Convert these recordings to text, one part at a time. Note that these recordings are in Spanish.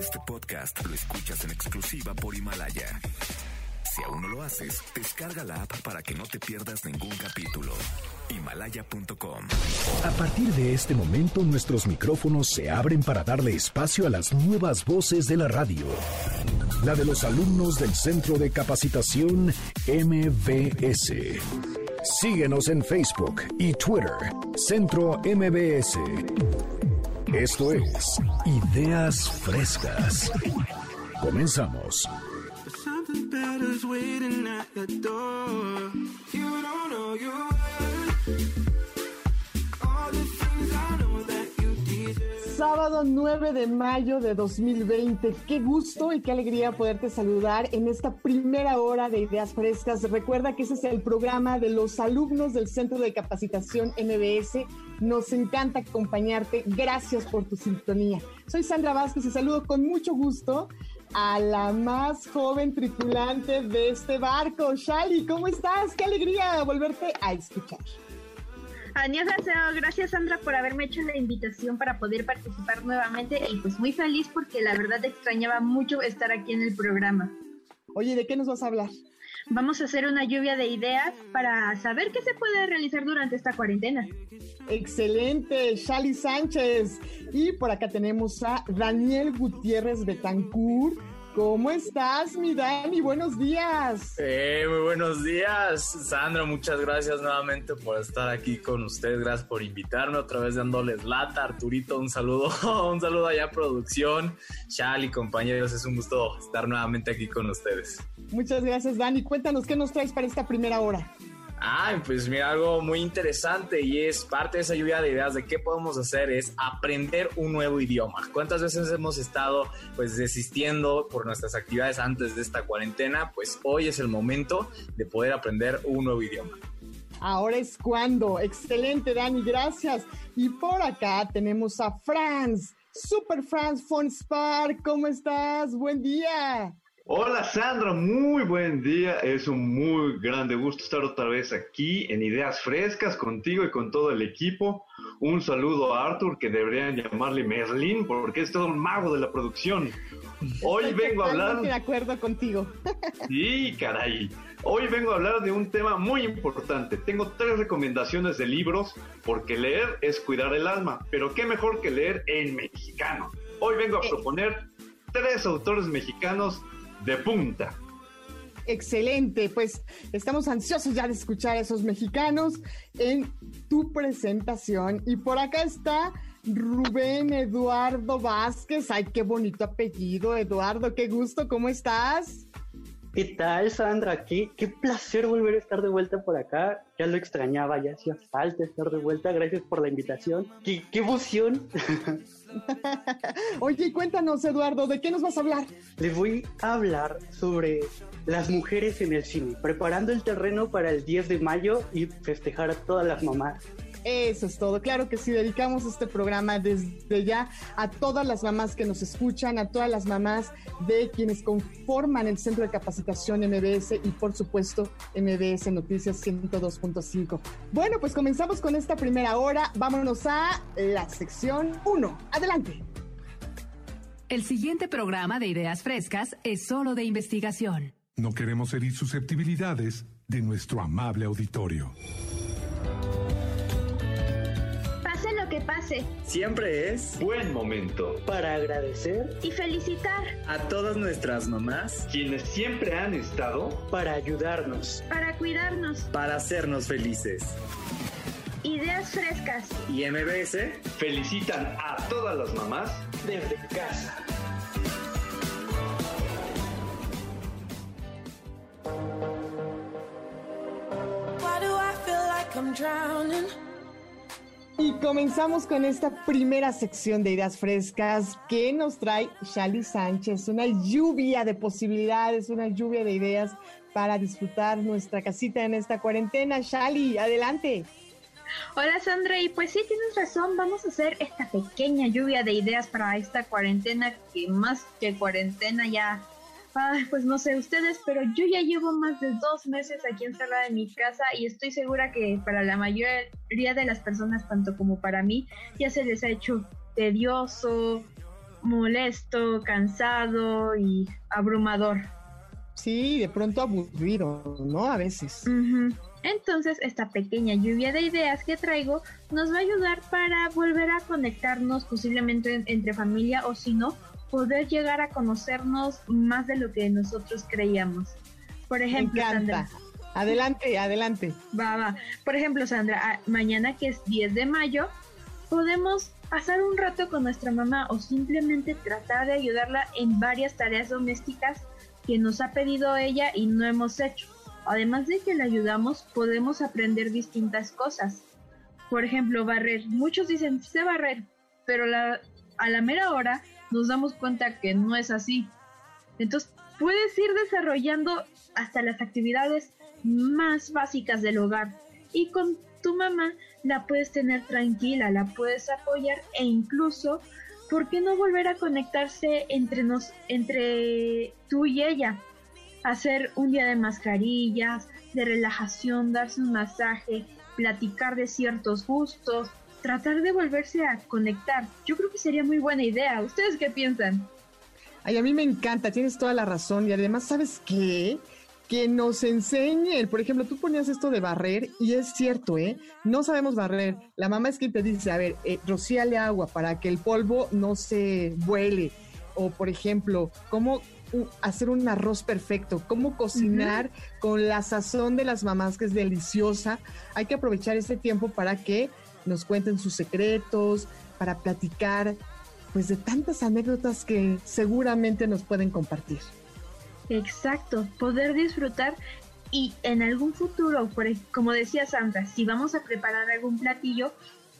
Este podcast lo escuchas en exclusiva por Himalaya. Si aún no lo haces, descarga la app para que no te pierdas ningún capítulo. Himalaya.com. A partir de este momento nuestros micrófonos se abren para darle espacio a las nuevas voces de la radio. La de los alumnos del Centro de Capacitación MBS. Síguenos en Facebook y Twitter, Centro MBS. Esto es Ideas Frescas. Comenzamos. Sábado 9 de mayo de 2020. Qué gusto y qué alegría poderte saludar en esta primera hora de Ideas Frescas. Recuerda que ese es el programa de los alumnos del Centro de Capacitación MBS. Nos encanta acompañarte. Gracias por tu sintonía. Soy Sandra Vázquez y saludo con mucho gusto a la más joven tripulante de este barco. Shali, ¿cómo estás? Qué alegría volverte a escuchar. Annyeonghaseyo, gracias Sandra por haberme hecho la invitación para poder participar nuevamente y pues muy feliz porque la verdad extrañaba mucho estar aquí en el programa. Oye, ¿de qué nos vas a hablar? Vamos a hacer una lluvia de ideas para saber qué se puede realizar durante esta cuarentena. Excelente, Shali Sánchez. Y por acá tenemos a Daniel Gutiérrez Betancourt. ¿Cómo estás, mi Dani? Buenos días. Eh, muy buenos días, Sandra. Muchas gracias nuevamente por estar aquí con ustedes. Gracias por invitarme otra vez dándoles lata. Arturito, un saludo, un saludo allá a producción. Shal y compañeros, es un gusto estar nuevamente aquí con ustedes. Muchas gracias, Dani. Cuéntanos qué nos traes para esta primera hora. Ah, pues mira, algo muy interesante y es parte de esa lluvia de ideas de qué podemos hacer es aprender un nuevo idioma. ¿Cuántas veces hemos estado pues desistiendo por nuestras actividades antes de esta cuarentena? Pues hoy es el momento de poder aprender un nuevo idioma. Ahora es cuando. Excelente, Dani, gracias. Y por acá tenemos a Franz, Super Franz von Spar. ¿Cómo estás? Buen día. Hola Sandra, muy buen día. Es un muy grande gusto estar otra vez aquí en Ideas Frescas contigo y con todo el equipo. Un saludo a Arthur, que deberían llamarle Merlín, porque es todo un mago de la producción. Hoy Estoy vengo a hablar... totalmente de acuerdo contigo. Sí, caray. Hoy vengo a hablar de un tema muy importante. Tengo tres recomendaciones de libros, porque leer es cuidar el alma, pero qué mejor que leer en mexicano. Hoy vengo a Eh. proponer tres autores mexicanos de punta. Excelente, pues estamos ansiosos ya de escuchar a esos mexicanos en tu presentación. Y por acá está Rubén Eduardo Vázquez. Ay, qué bonito apellido, Eduardo, qué gusto, ¿cómo estás? ¿Qué tal, Sandra? Qué, qué placer volver a estar de vuelta por acá. Ya lo extrañaba, ya hacía falta estar de vuelta. Gracias por la invitación. ¡Qué, qué emoción! Oye, cuéntanos, Eduardo, ¿de qué nos vas a hablar? Les voy a hablar sobre las mujeres en el cine, preparando el terreno para el 10 de mayo y festejar a todas las mamás. Eso es todo. Claro que sí, dedicamos este programa desde ya a todas las mamás que nos escuchan, a todas las mamás de quienes conforman el Centro de Capacitación MBS y por supuesto MBS Noticias 102.5. Bueno, pues comenzamos con esta primera hora. Vámonos a la sección 1. Adelante. El siguiente programa de Ideas Frescas es solo de investigación. No queremos herir susceptibilidades de nuestro amable auditorio. Pase Siempre es Buen momento. Para agradecer, y felicitar a todas nuestras mamás Quienes siempre han estado para ayudarnos. para cuidarnos. para hacernos felices. Ideas frescas. Y MBS felicitan a todas las mamás Desde casa. Why do I feel like I'm drowning? Y comenzamos con esta primera sección de ideas frescas que nos trae Shali Sánchez, una lluvia de posibilidades, una lluvia de ideas para disfrutar nuestra casita en esta cuarentena. Shali, adelante. Hola Sandra, y pues sí, tienes razón, vamos a hacer esta pequeña lluvia de ideas para esta cuarentena que más que cuarentena ya... Ay, pues no sé ustedes, pero yo ya llevo más de dos meses aquí encerrada en mi casa y estoy segura que para la mayoría de las personas, tanto como para mí, ya se les ha hecho tedioso, molesto, cansado y abrumador. Sí, de pronto aburrido, ¿no? A veces. Entonces, esta pequeña lluvia de ideas que traigo nos va a ayudar para volver a conectarnos posiblemente entre familia o si no, poder llegar a conocernos más de lo que nosotros creíamos. Por ejemplo, Sandra. Adelante, adelante. Va, va. Por ejemplo, Sandra, mañana que es 10 de mayo, podemos pasar un rato con nuestra mamá o simplemente tratar de ayudarla en varias tareas domésticas que nos ha pedido ella y no hemos hecho. Además de que la ayudamos, podemos aprender distintas cosas. Por ejemplo, barrer. Muchos dicen, sé barrer, pero a la mera hora nos damos cuenta que no es así. Entonces, puedes ir desarrollando hasta las actividades más básicas del hogar. Y con tu mamá la puedes tener tranquila, la puedes apoyar e incluso, ¿por qué no volver a conectarse entre, nos, entre tú y ella? Hacer un día de mascarillas, de relajación, darse un masaje, platicar de ciertos gustos, tratar de volverse a conectar. Yo creo que sería muy buena idea. ¿Ustedes qué piensan? Ay, a mí me encanta, tienes toda la razón. Y además, ¿sabes qué? que nos enseñen. Por ejemplo, tú ponías esto de barrer y es cierto, ¿eh? No sabemos barrer. La mamá es quien te dice, a ver, eh, rocíale agua para que el polvo no se vuele. O, por ejemplo, cómo hacer un arroz perfecto, cómo cocinar con la sazón de las mamás, que es deliciosa. Hay que aprovechar este tiempo para que nos cuenten sus secretos, para platicar, pues de tantas anécdotas que seguramente nos pueden compartir. Exacto, poder disfrutar y en algún futuro, como decía Sandra, si vamos a preparar algún platillo,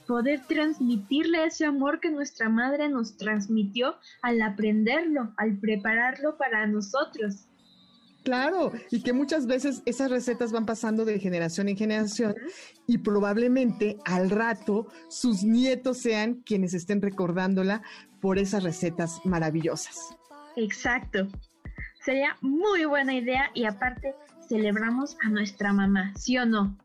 poder transmitirle ese amor que nuestra madre nos transmitió al aprenderlo, al prepararlo para nosotros. Claro, y que muchas veces esas recetas van pasando de generación en generación y probablemente al rato sus nietos sean quienes estén recordándola por esas recetas maravillosas. Exacto. Sería muy buena idea y aparte celebramos a nuestra mamá, ¿sí o no?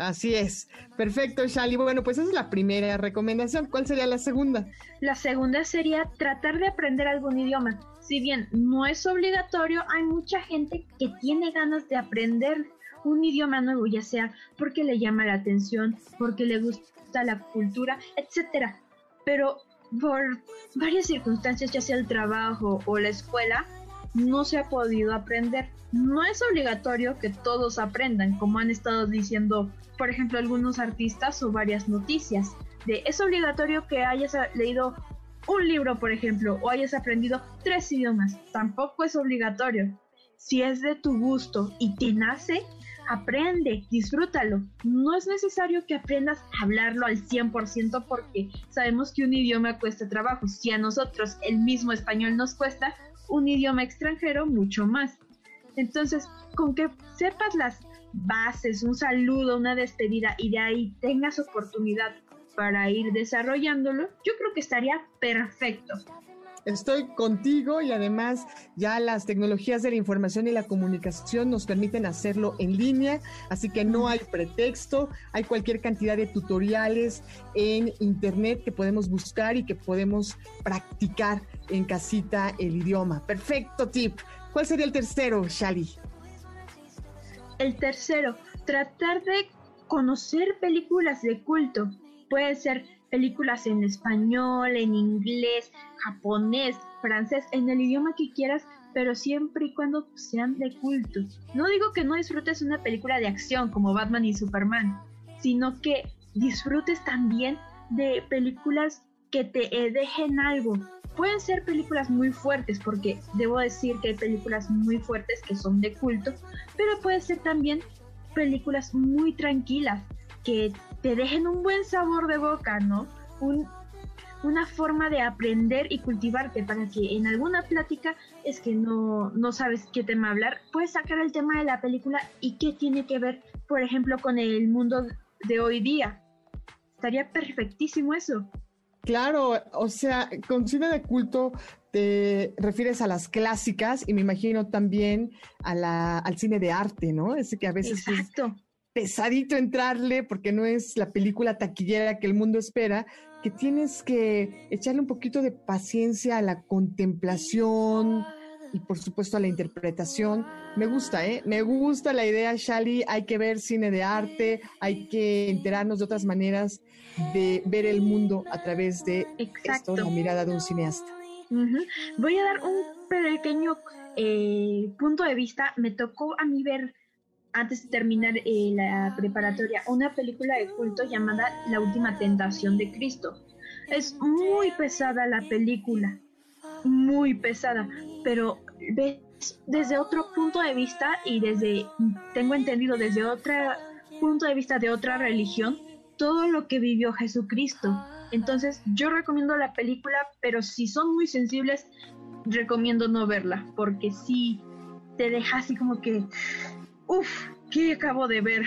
Así es. Perfecto, Shali. Bueno, pues esa es la primera recomendación. ¿Cuál sería la segunda? La segunda sería tratar de aprender algún idioma. Si bien no es obligatorio, hay mucha gente que tiene ganas de aprender un idioma nuevo, ya sea porque le llama la atención, porque le gusta la cultura, etcétera. Pero por varias circunstancias, ya sea el trabajo o la escuela, no se ha podido aprender. No es obligatorio que todos aprendan, como han estado diciendo, por ejemplo, algunos artistas o varias noticias. De es obligatorio que hayas leído un libro, por ejemplo, o hayas aprendido tres idiomas. Tampoco es obligatorio. Si es de tu gusto y te nace, aprende, disfrútalo. No es necesario que aprendas a hablarlo al 100% porque sabemos que un idioma cuesta trabajo. Si a nosotros el mismo español nos cuesta, un idioma extranjero mucho más. Entonces, con que sepas las bases, un saludo, una despedida y de ahí tengas oportunidad para ir desarrollándolo, yo creo que estaría perfecto. Estoy contigo y además ya las tecnologías de la información y la comunicación nos permiten hacerlo en línea, así que no hay pretexto, hay cualquier cantidad de tutoriales en internet que podemos buscar y que podemos practicar en casita el idioma. Perfecto tip. ¿Cuál sería el tercero, Shali? El tercero, tratar de conocer películas de culto. Puede ser películas en español, en inglés, japonés, francés, en el idioma que quieras, pero siempre y cuando sean de culto. No digo que no disfrutes una película de acción como Batman y Superman, sino que disfrutes también de películas que te eh, dejen algo. Pueden ser películas muy fuertes, porque debo decir que hay películas muy fuertes que son de culto, pero puede ser también películas muy tranquilas, que te dejen un buen sabor de boca, ¿no? Un, una forma de aprender y cultivarte para que en alguna plática es que no, no sabes qué tema hablar, puedes sacar el tema de la película y qué tiene que ver, por ejemplo, con el mundo de hoy día. Estaría perfectísimo eso. Claro, o sea, con cine de culto te refieres a las clásicas y me imagino también a la, al cine de arte, ¿no? Ese que a veces Exacto pesadito entrarle porque no es la película taquillera que el mundo espera, que tienes que echarle un poquito de paciencia a la contemplación y por supuesto a la interpretación. Me gusta, ¿eh? Me gusta la idea, Shali. Hay que ver cine de arte, hay que enterarnos de otras maneras de ver el mundo a través de esto, la mirada de un cineasta. Voy a dar un pequeño eh, punto de vista. Me tocó a mí ver antes de terminar eh, la preparatoria, una película de culto llamada La Última Tentación de Cristo. Es muy pesada la película, muy pesada, pero ves desde otro punto de vista y desde, tengo entendido, desde otro punto de vista de otra religión, todo lo que vivió Jesucristo. Entonces yo recomiendo la película, pero si son muy sensibles, recomiendo no verla, porque sí te deja así como que Uf, ¿qué acabo de ver?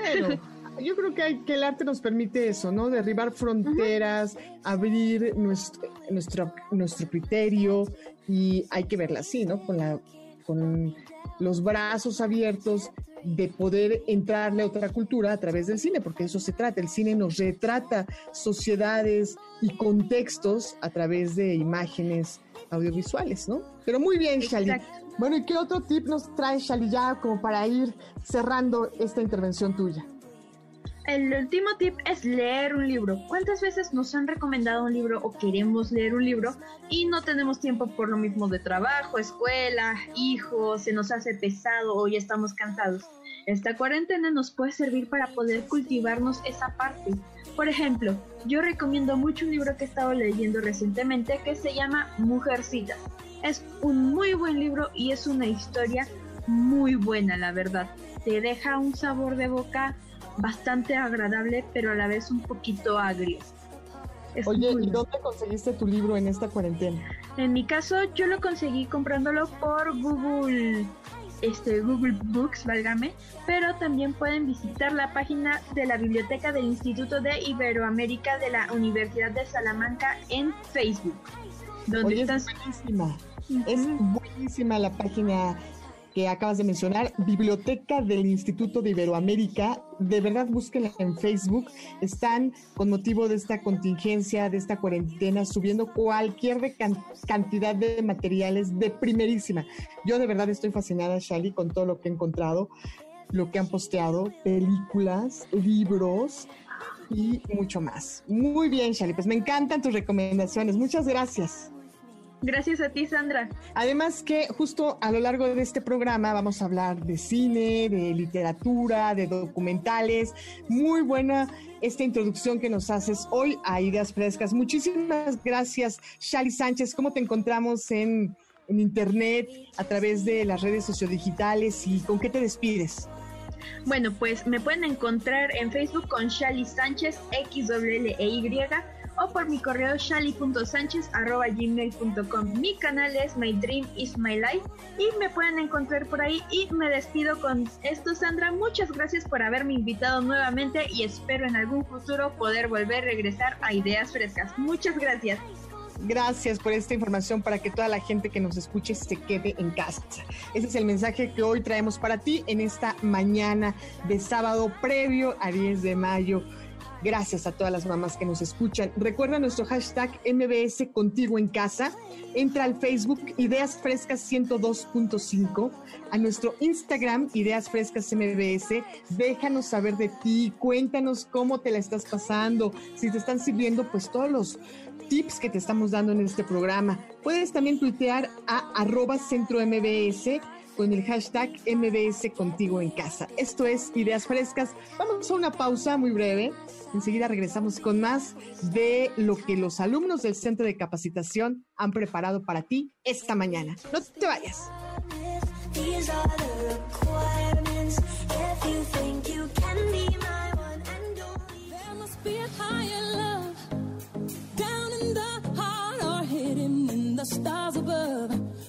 Bueno, yo creo que, hay, que el arte nos permite eso, ¿no? Derribar fronteras, abrir nuestro, nuestro, nuestro criterio y hay que verla así, ¿no? Con, la, con los brazos abiertos de poder entrarle a otra cultura a través del cine, porque eso se trata. El cine nos retrata sociedades y contextos a través de imágenes audiovisuales, ¿no? Pero muy bien, Shali. Bueno, ¿y qué otro tip nos trae Shali ya como para ir cerrando esta intervención tuya? El último tip es leer un libro. ¿Cuántas veces nos han recomendado un libro o queremos leer un libro y no tenemos tiempo por lo mismo de trabajo, escuela, hijos, se nos hace pesado o ya estamos cansados? Esta cuarentena nos puede servir para poder cultivarnos esa parte. Por ejemplo, yo recomiendo mucho un libro que he estado leyendo recientemente que se llama Mujercitas es un muy buen libro y es una historia muy buena, la verdad. Te deja un sabor de boca bastante agradable, pero a la vez un poquito agrio. Oye, ¿y dónde conseguiste tu libro en esta cuarentena? En mi caso, yo lo conseguí comprándolo por Google, este, Google Books, válgame, pero también pueden visitar la página de la Biblioteca del Instituto de Iberoamérica de la Universidad de Salamanca en Facebook. Donde Es buenísima. Es buenísima la página que acabas de mencionar, Biblioteca del Instituto de Iberoamérica. De verdad, búsquenla en Facebook. Están, con motivo de esta contingencia, de esta cuarentena, subiendo cualquier cantidad de materiales de primerísima. Yo de verdad estoy fascinada, Shali, con todo lo que he encontrado, lo que han posteado, películas, libros y mucho más. Muy bien, Shali, pues me encantan tus recomendaciones. Muchas gracias. Gracias a ti, Sandra. Además que justo a lo largo de este programa vamos a hablar de cine, de literatura, de documentales. Muy buena esta introducción que nos haces hoy a Ideas Frescas. Muchísimas gracias, Shali Sánchez. ¿Cómo te encontramos en, en internet, a través de las redes sociodigitales y con qué te despides? Bueno, pues me pueden encontrar en Facebook con Shali Sánchez, X -L -E Y o por mi correo shali.sánchez.gmail.com. Mi canal es My Dream is My Life y me pueden encontrar por ahí y me despido con esto, Sandra. Muchas gracias por haberme invitado nuevamente y espero en algún futuro poder volver a regresar a Ideas Frescas. Muchas gracias. Gracias por esta información para que toda la gente que nos escuche se quede en casa. Ese es el mensaje que hoy traemos para ti en esta mañana de sábado previo a 10 de mayo. Gracias a todas las mamás que nos escuchan. Recuerda nuestro hashtag MBS Contigo en Casa. Entra al Facebook Ideas Frescas 102.5, a nuestro Instagram Ideas Frescas MBS. Déjanos saber de ti, cuéntanos cómo te la estás pasando, si te están sirviendo pues todos los tips que te estamos dando en este programa. Puedes también tuitear a arroba centro MBS con el hashtag MBS Contigo en Casa. Esto es Ideas Frescas. Vamos a una pausa muy breve. Enseguida regresamos con más de lo que los alumnos del Centro de Capacitación han preparado para ti esta mañana. No te vayas.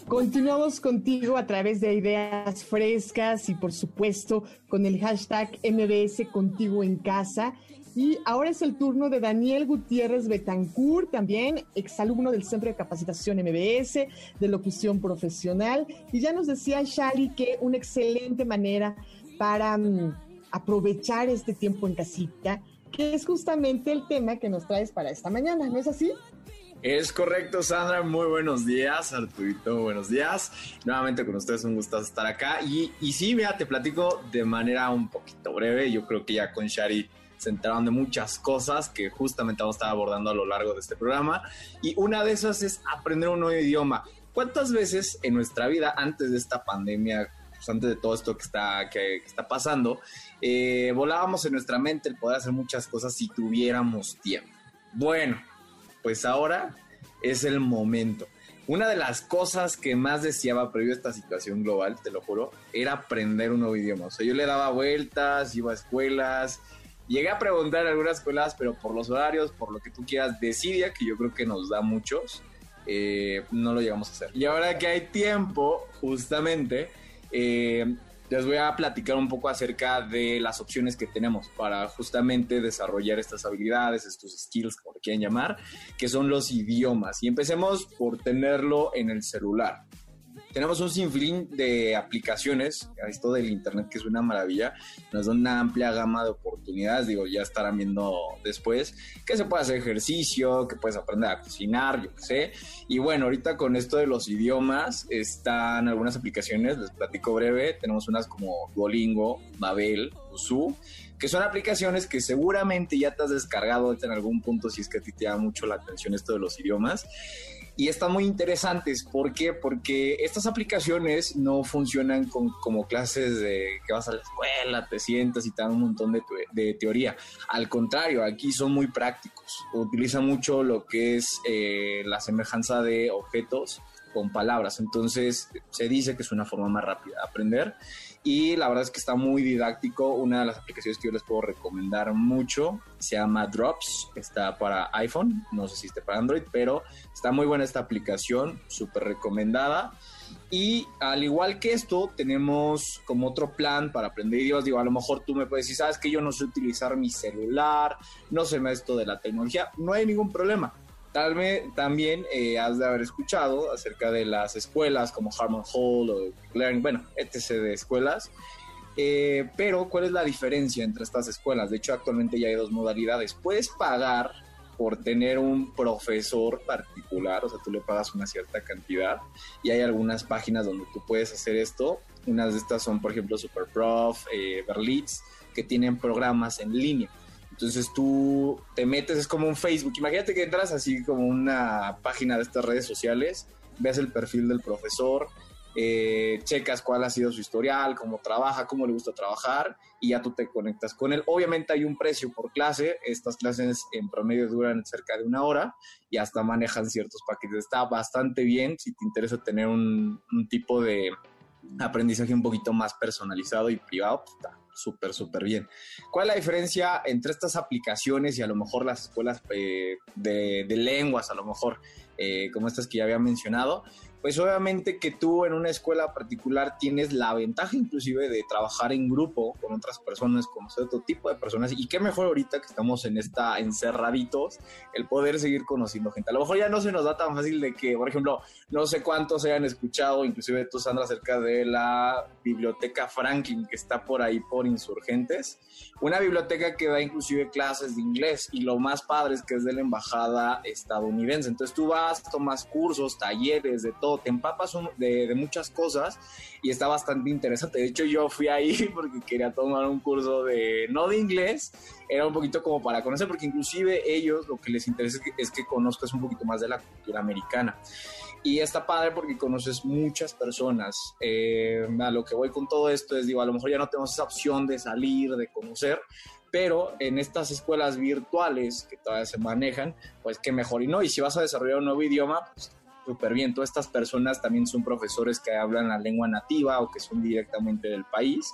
Continuamos contigo a través de ideas frescas y por supuesto con el hashtag MBS Contigo en Casa. Y ahora es el turno de Daniel Gutiérrez Betancourt, también exalumno del Centro de Capacitación MBS de Locución Profesional. Y ya nos decía Shali que una excelente manera para mm, aprovechar este tiempo en casita, que es justamente el tema que nos traes para esta mañana, ¿no es así? Es correcto, Sandra. Muy buenos días, Arturito. Buenos días. Nuevamente con ustedes, un gusto estar acá. Y, y sí, mira, te platico de manera un poquito breve. Yo creo que ya con Shari se enteraron de muchas cosas que justamente vamos a estar abordando a lo largo de este programa. Y una de esas es aprender un nuevo idioma. ¿Cuántas veces en nuestra vida, antes de esta pandemia, pues antes de todo esto que está, que, está pasando, eh, volábamos en nuestra mente el poder hacer muchas cosas si tuviéramos tiempo? Bueno, pues ahora es el momento. Una de las cosas que más deseaba previo a esta situación global, te lo juro, era aprender un nuevo idioma. O sea, yo le daba vueltas, iba a escuelas, llegué a preguntar en algunas escuelas, pero por los horarios, por lo que tú quieras, decidia, que yo creo que nos da muchos, eh, no lo llegamos a hacer. Y ahora que hay tiempo, justamente, eh, les voy a platicar un poco acerca de las opciones que tenemos para justamente desarrollar estas habilidades, estos skills, como le quieran llamar, que son los idiomas. Y empecemos por tenerlo en el celular tenemos un sinfín de aplicaciones, esto del Internet que es una maravilla, nos da una amplia gama de oportunidades, digo, ya estarán viendo después, que se puede hacer ejercicio, que puedes aprender a cocinar, yo qué sé. Y bueno, ahorita con esto de los idiomas, están algunas aplicaciones, les platico breve, tenemos unas como Duolingo, Babel, Usu, que son aplicaciones que seguramente ya te has descargado en algún punto si es que a ti te llama mucho la atención esto de los idiomas y están muy interesantes. ¿Por qué? Porque estas aplicaciones no funcionan con, como clases de que vas a la escuela, te sientas y te dan un montón de, teoría. Al contrario, aquí son muy prácticos. Utilizan mucho lo que es eh, la semejanza de objetos con palabras. Entonces se dice que es una forma más rápida de aprender y la verdad es que está muy didáctico. Una de las aplicaciones que yo les puedo recomendar mucho se llama Drops, está para iPhone, no sé si está para Android, pero está muy buena esta aplicación, súper recomendada. Y al igual que esto, tenemos como otro plan para aprender idiomas. Digo, a lo mejor tú me puedes decir, sabes que yo no sé utilizar mi celular, no sé esto de la tecnología, no hay ningún problema Tal vez también eh, has de haber escuchado acerca de las escuelas como Harmon Hall o Learning, bueno, etc. de escuelas. Eh, pero, ¿cuál es la diferencia entre estas escuelas? De hecho, actualmente ya hay dos modalidades. Puedes pagar por tener un profesor particular, o sea, tú le pagas una cierta cantidad y hay algunas páginas donde tú puedes hacer esto. Unas de estas son, por ejemplo, Superprof, eh, Berlitz, que tienen programas en línea. Entonces tú te metes, es como un Facebook. Imagínate que entras así como una página de estas redes sociales, ves el perfil del profesor, eh, checas cuál ha sido su historial, cómo trabaja, cómo le gusta trabajar y ya tú te conectas con él. Obviamente hay un precio por clase, estas clases en promedio duran cerca de una hora y hasta manejan ciertos paquetes. Está bastante bien si te interesa tener un, un tipo de aprendizaje un poquito más personalizado y privado, pues está súper, súper bien. ¿Cuál es la diferencia entre estas aplicaciones y a lo mejor las escuelas eh, de, de, lenguas, a lo mejor, eh, como estas que ya había mencionado? Pues obviamente que tú en una escuela particular tienes la ventaja inclusive de trabajar en grupo con otras personas, conocer otro tipo de personas y qué mejor ahorita que estamos en esta encerraditos el poder seguir conociendo gente. A lo mejor ya no se nos da tan fácil de que, por ejemplo, no sé cuántos hayan escuchado, inclusive tú Sandra, acerca de la biblioteca Franklin que está por ahí por Insurgentes, una biblioteca que da inclusive clases de inglés y lo más padre es que es de la embajada estadounidense. Entonces tú vas, tomas cursos, talleres de todo te empapas de, muchas cosas y está bastante interesante. De hecho, yo fui ahí porque quería tomar un curso de, no de inglés, era un poquito como para conocer, porque inclusive ellos lo que les interesa es que, conozcas un poquito más de la cultura americana. Y está padre porque conoces muchas personas. Eh, a lo que voy con todo esto es, digo, a lo mejor ya no tenemos esa opción de salir, de conocer, pero en estas escuelas virtuales que todavía se manejan, pues qué mejor. Y no, y si vas a desarrollar un nuevo idioma, pues súper bien. Todas estas personas también son profesores que hablan la lengua nativa o que son directamente del país.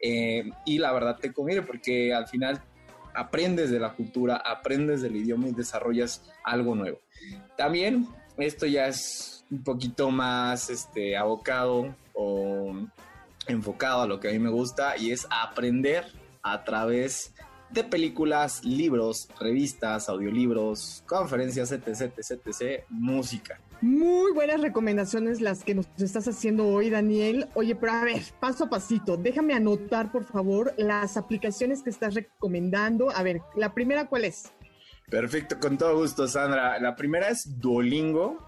Eh, y la verdad te conviene porque al final aprendes de la cultura, aprendes del idioma y desarrollas algo nuevo. También esto ya es un poquito más este, abocado o enfocado a lo que a mí me gusta y es aprender a través de películas, libros, revistas, audiolibros, conferencias, etc, etc, etc, música. Muy buenas recomendaciones las que nos estás haciendo hoy, Daniel. Oye, pero a ver, paso a pasito, déjame anotar, por favor, las aplicaciones que estás recomendando. A ver, la primera, ¿cuál es? Perfecto, con todo gusto, Sandra. La primera es Duolingo.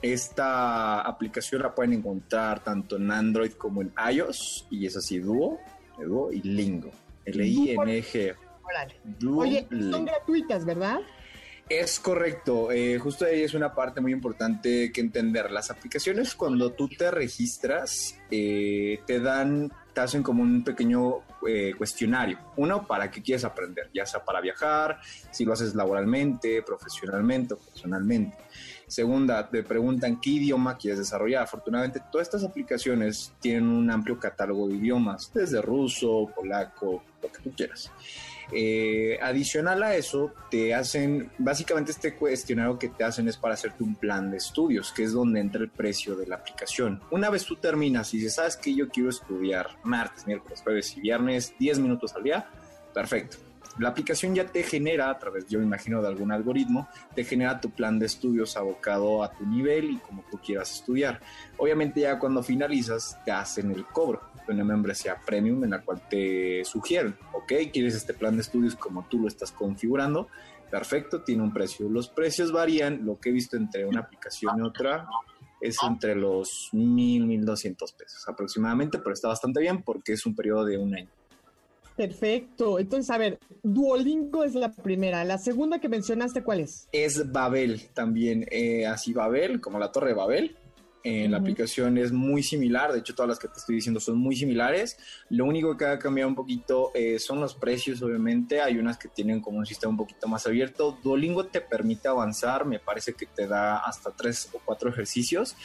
Esta aplicación la pueden encontrar tanto en Android como en iOS. Y es así, Duo, Duo y Lingo. L-I-N-G. Oye, son gratuitas, ¿verdad? Es correcto, eh, justo ahí es una parte muy importante que entender. Las aplicaciones cuando tú te registras eh, te dan, te hacen como un pequeño eh, cuestionario. Uno, para qué quieres aprender, ya sea para viajar, si lo haces laboralmente, profesionalmente o personalmente. Segunda, te preguntan qué idioma quieres desarrollar. Afortunadamente, todas estas aplicaciones tienen un amplio catálogo de idiomas, desde ruso, polaco, lo que tú quieras. Eh, adicional a eso, te hacen, básicamente este cuestionario que te hacen es para hacerte un plan de estudios, que es donde entra el precio de la aplicación. Una vez tú terminas y dices, sabes que yo quiero estudiar martes, miércoles, jueves y viernes, 10 minutos al día, perfecto. La aplicación ya te genera, a través, yo me imagino, de algún algoritmo, te genera tu plan de estudios abocado a tu nivel y como tú quieras estudiar. Obviamente ya cuando finalizas te hacen el cobro una membresía premium en la cual te sugieren, ok, quieres este plan de estudios como tú lo estás configurando, perfecto, tiene un precio. Los precios varían, lo que he visto entre una aplicación y otra es entre los mil, mil doscientos pesos aproximadamente, pero está bastante bien porque es un periodo de un año. Perfecto. Entonces, a ver, Duolingo es la primera. La segunda que mencionaste, ¿cuál es? Es Babel también, eh, así Babel, como la torre de Babel en la aplicación es muy similar, de hecho todas las que te estoy diciendo son muy similares, lo único que ha cambiado un poquito eh, son los precios obviamente, hay unas que tienen como un sistema un poquito más abierto, Duolingo te permite avanzar, me parece que te da hasta tres o cuatro ejercicios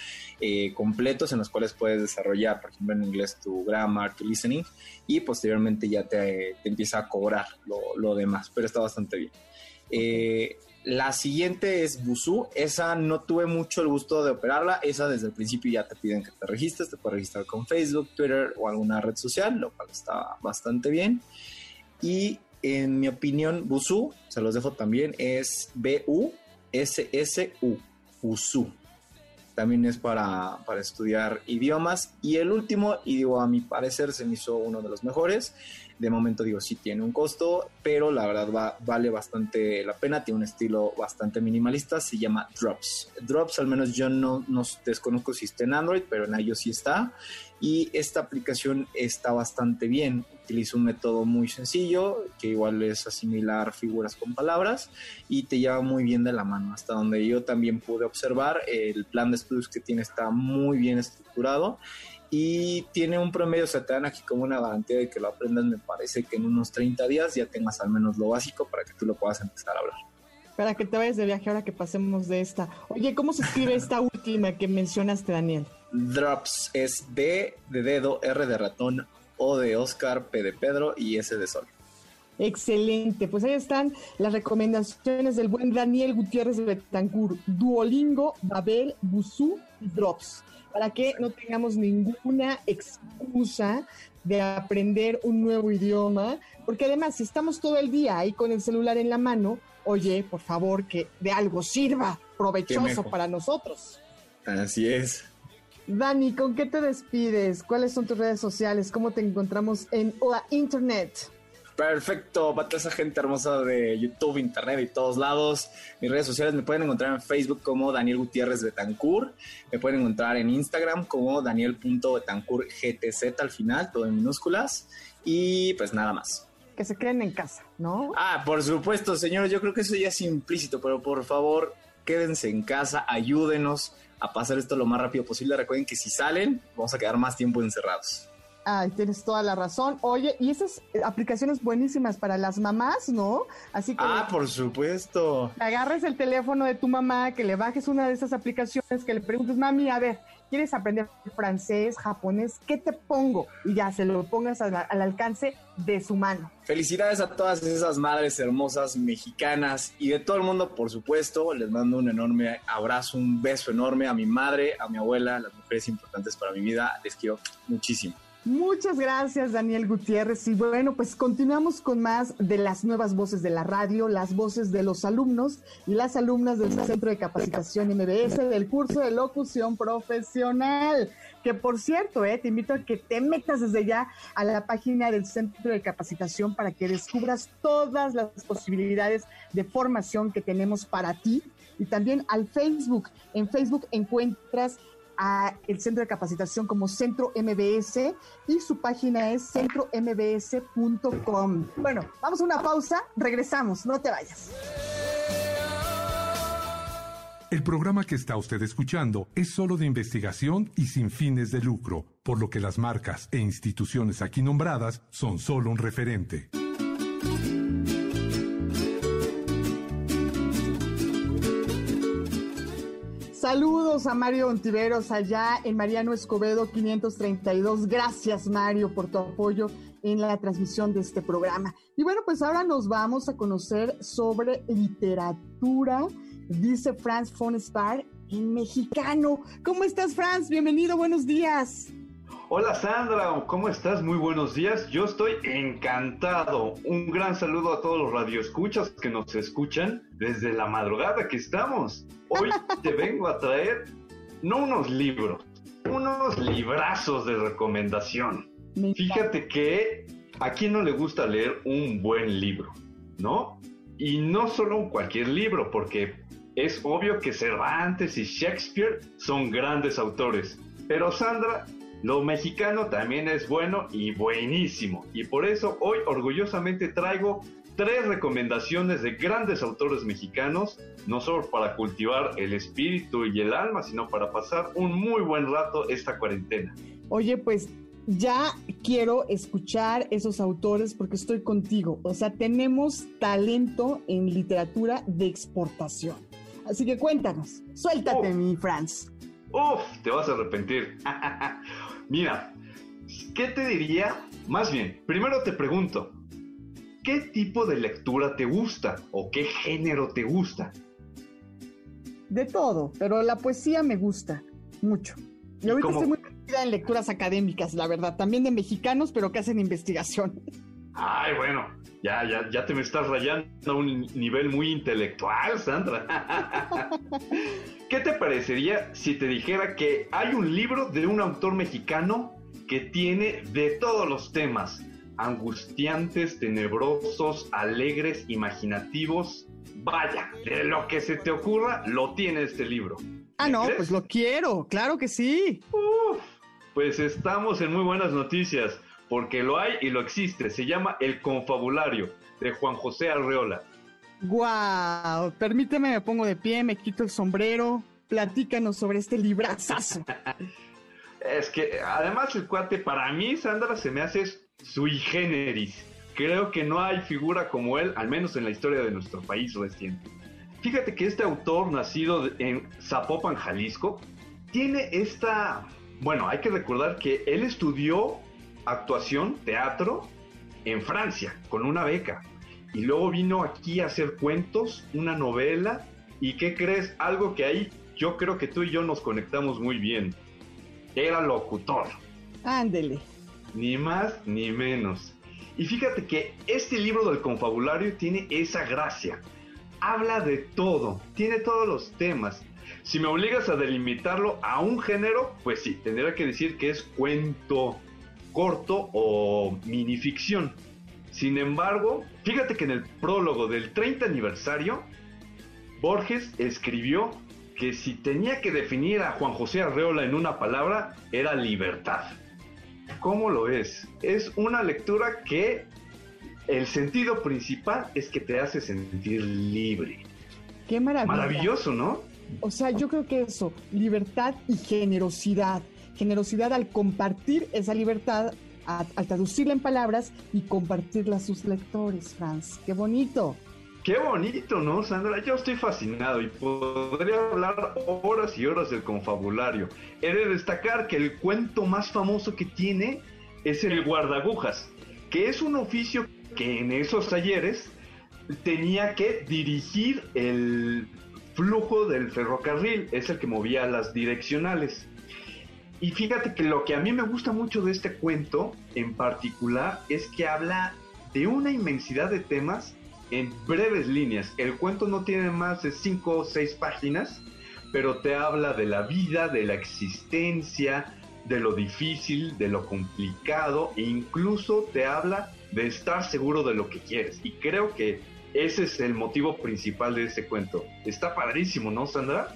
eh, completos en los cuales puedes desarrollar, por ejemplo en inglés tu grammar, tu listening y posteriormente ya te, empieza a cobrar lo, lo, demás, pero está bastante bien. Eh, la siguiente es Busu. Esa no tuve mucho el gusto de operarla. Esa desde el principio ya te piden que te registres. Te puedes registrar con Facebook, Twitter o alguna red social, lo cual está bastante bien. Y en mi opinión, Busu, se los dejo también, es B-U-S-S-U. Busu. También es para, para estudiar idiomas. Y el último, y digo, a mi parecer se me hizo uno de los mejores, de momento digo, sí tiene un costo, pero la verdad va, vale bastante la pena, tiene un estilo bastante minimalista, se llama Drops. Drops al menos yo no, no desconozco si está en Android, pero en iOS sí está. Y esta aplicación está bastante bien, utiliza un método muy sencillo, que igual es asimilar figuras con palabras y te lleva muy bien de la mano. Hasta donde yo también pude observar, el plan de estudios que tiene está muy bien estructurado y tiene un promedio, o sea, te dan aquí como una garantía de que lo aprendas, me parece que en unos 30 días ya tengas al menos lo básico para que tú lo puedas empezar a hablar. Para que te vayas de viaje ahora que pasemos de esta. Oye, ¿cómo se escribe esta última que mencionaste, Daniel? Drops es D de dedo, R de ratón, O de Oscar, P de Pedro y S de Sol. Excelente, pues ahí están las recomendaciones del buen Daniel Gutiérrez de Betancourt, Duolingo, Babel, Busú y Drops para que no tengamos ninguna excusa de aprender un nuevo idioma, porque además si estamos todo el día ahí con el celular en la mano, oye, por favor, que de algo sirva, provechoso para nosotros. Así es. Dani, ¿con qué te despides? ¿Cuáles son tus redes sociales? ¿Cómo te encontramos en la internet? Perfecto, para toda esa gente hermosa de YouTube, Internet y todos lados. Mis redes sociales me pueden encontrar en Facebook como Daniel Gutiérrez Betancourt. Me pueden encontrar en Instagram como Daniel.betancourt al final, todo en minúsculas. Y pues nada más. Que se queden en casa, ¿no? Ah, por supuesto, señores. Yo creo que eso ya es implícito, pero por favor, quédense en casa, ayúdenos a pasar esto lo más rápido posible. Recuerden que si salen, vamos a quedar más tiempo encerrados. Ay, tienes toda la razón. Oye, y esas aplicaciones buenísimas para las mamás, ¿no? Así que. Ah, por supuesto. agarres el teléfono de tu mamá, que le bajes una de esas aplicaciones, que le preguntes, mami, a ver, ¿quieres aprender francés, japonés? ¿Qué te pongo? Y ya se lo pongas al, al alcance de su mano. Felicidades a todas esas madres hermosas mexicanas y de todo el mundo, por supuesto. Les mando un enorme abrazo, un beso enorme a mi madre, a mi abuela, las mujeres importantes para mi vida. Les quiero muchísimo. Muchas gracias, Daniel Gutiérrez. Y bueno, pues continuamos con más de las nuevas voces de la radio, las voces de los alumnos y las alumnas del Centro de Capacitación MBS del curso de locución profesional. Que por cierto, eh, te invito a que te metas desde ya a la página del Centro de Capacitación para que descubras todas las posibilidades de formación que tenemos para ti y también al Facebook. En Facebook encuentras a el centro de capacitación como Centro MBS y su página es centrombs.com. Bueno, vamos a una pausa, regresamos, no te vayas. El programa que está usted escuchando es solo de investigación y sin fines de lucro, por lo que las marcas e instituciones aquí nombradas son solo un referente. Saludos a Mario Ontiveros allá en Mariano Escobedo 532. Gracias Mario por tu apoyo en la transmisión de este programa. Y bueno, pues ahora nos vamos a conocer sobre literatura, dice Franz von Spar en mexicano. ¿Cómo estás Franz? Bienvenido, buenos días. Hola Sandra, ¿cómo estás? Muy buenos días. Yo estoy encantado. Un gran saludo a todos los radioescuchas que nos escuchan desde la madrugada que estamos. Hoy te vengo a traer no unos libros, unos librazos de recomendación. Fíjate que a quién no le gusta leer un buen libro, ¿no? Y no solo cualquier libro, porque es obvio que Cervantes y Shakespeare son grandes autores. Pero Sandra, lo mexicano también es bueno y buenísimo. Y por eso hoy orgullosamente traigo tres recomendaciones de grandes autores mexicanos, no solo para cultivar el espíritu y el alma, sino para pasar un muy buen rato esta cuarentena. Oye, pues ya quiero escuchar esos autores porque estoy contigo. O sea, tenemos talento en literatura de exportación. Así que cuéntanos, suéltate, mi Franz. Uf, te vas a arrepentir. Mira, ¿qué te diría? Más bien, primero te pregunto, ¿qué tipo de lectura te gusta o qué género te gusta? De todo, pero la poesía me gusta mucho. Y ahorita estoy muy metida en lecturas académicas, la verdad, también de mexicanos, pero que hacen investigación. Ay, bueno, ya, ya, ya te me estás rayando a un nivel muy intelectual, Sandra. ¿Qué te parecería si te dijera que hay un libro de un autor mexicano que tiene de todos los temas, angustiantes, tenebrosos, alegres, imaginativos? Vaya, de lo que se te ocurra, lo tiene este libro. Ah, no, pues lo quiero, claro que sí. Uf, pues estamos en muy buenas noticias porque lo hay y lo existe. Se llama El Confabulario de Juan José Arreola. Guau, permíteme, me pongo de pie, me quito el sombrero, platícanos sobre este librazazo. es que además el cuate para mí, Sandra, se me hace sui generis. Creo que no hay figura como él, al menos en la historia de nuestro país reciente. Fíjate que este autor, nacido en Zapopan, Jalisco, tiene esta... Bueno, hay que recordar que él estudió actuación, teatro, en Francia, con una beca. Y luego vino aquí a hacer cuentos, una novela. ¿Y qué crees? Algo que ahí yo creo que tú y yo nos conectamos muy bien. Era locutor. Ándele. Ni más ni menos. Y fíjate que este libro del confabulario tiene esa gracia. Habla de todo, tiene todos los temas. Si me obligas a delimitarlo a un género, pues sí, tendría que decir que es cuento corto o minificción. Sin embargo, fíjate que en el prólogo del 30 aniversario, Borges escribió que si tenía que definir a Juan José Arreola en una palabra, era libertad. ¿Cómo lo es? Es una lectura que el sentido principal es que te hace sentir libre. Qué maravilla. Maravilloso, ¿no? O sea, yo creo que eso, libertad y generosidad. Generosidad al compartir esa libertad, al traducirla en palabras y compartirla a sus lectores, Franz. Qué bonito. Qué bonito, ¿no, Sandra? Yo estoy fascinado y podría hablar horas y horas del confabulario. He de destacar que el cuento más famoso que tiene es el guardagujas, que es un oficio que en esos talleres tenía que dirigir el flujo del ferrocarril, es el que movía las direccionales. Y fíjate que lo que a mí me gusta mucho de este cuento en particular es que habla de una inmensidad de temas en breves líneas. El cuento no tiene más de cinco o seis páginas, pero te habla de la vida, de la existencia, de lo difícil, de lo complicado e incluso te habla de estar seguro de lo que quieres. Y creo que ese es el motivo principal de ese cuento. Está padrísimo, ¿no, Sandra?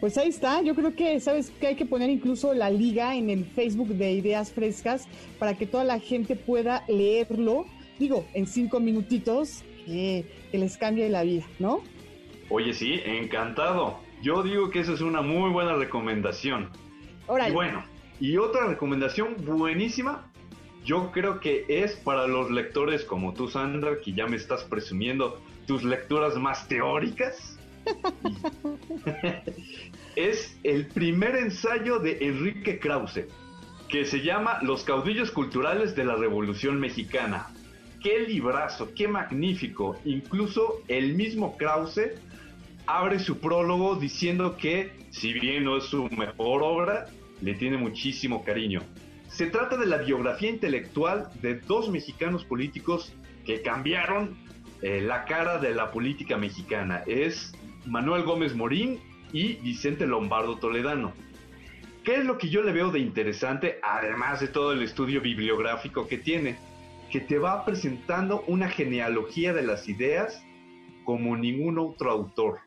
Pues ahí está, yo creo que sabes que hay que poner incluso la liga en el Facebook de Ideas Frescas para que toda la gente pueda leerlo, digo, en cinco minutitos, que, les cambie la vida, ¿no? Oye, sí, encantado. Yo digo que esa es una muy buena recomendación. Y bueno, y otra recomendación buenísima, yo creo que es para los lectores como tú, Sandra, que ya me estás presumiendo tus lecturas más teóricas. es el primer ensayo de Enrique Krause, que se llama Los caudillos culturales de la Revolución Mexicana. Qué librazo, qué magnífico. Incluso el mismo Krause abre su prólogo diciendo que, si bien no es su mejor obra, le tiene muchísimo cariño. Se trata de la biografía intelectual de dos mexicanos políticos que cambiaron eh, la cara de la política mexicana. Es Manuel Gómez Morín y Vicente Lombardo Toledano. ¿Qué es lo que yo le veo de interesante, además de todo el estudio bibliográfico que tiene? Que te va presentando una genealogía de las ideas como ningún otro autor.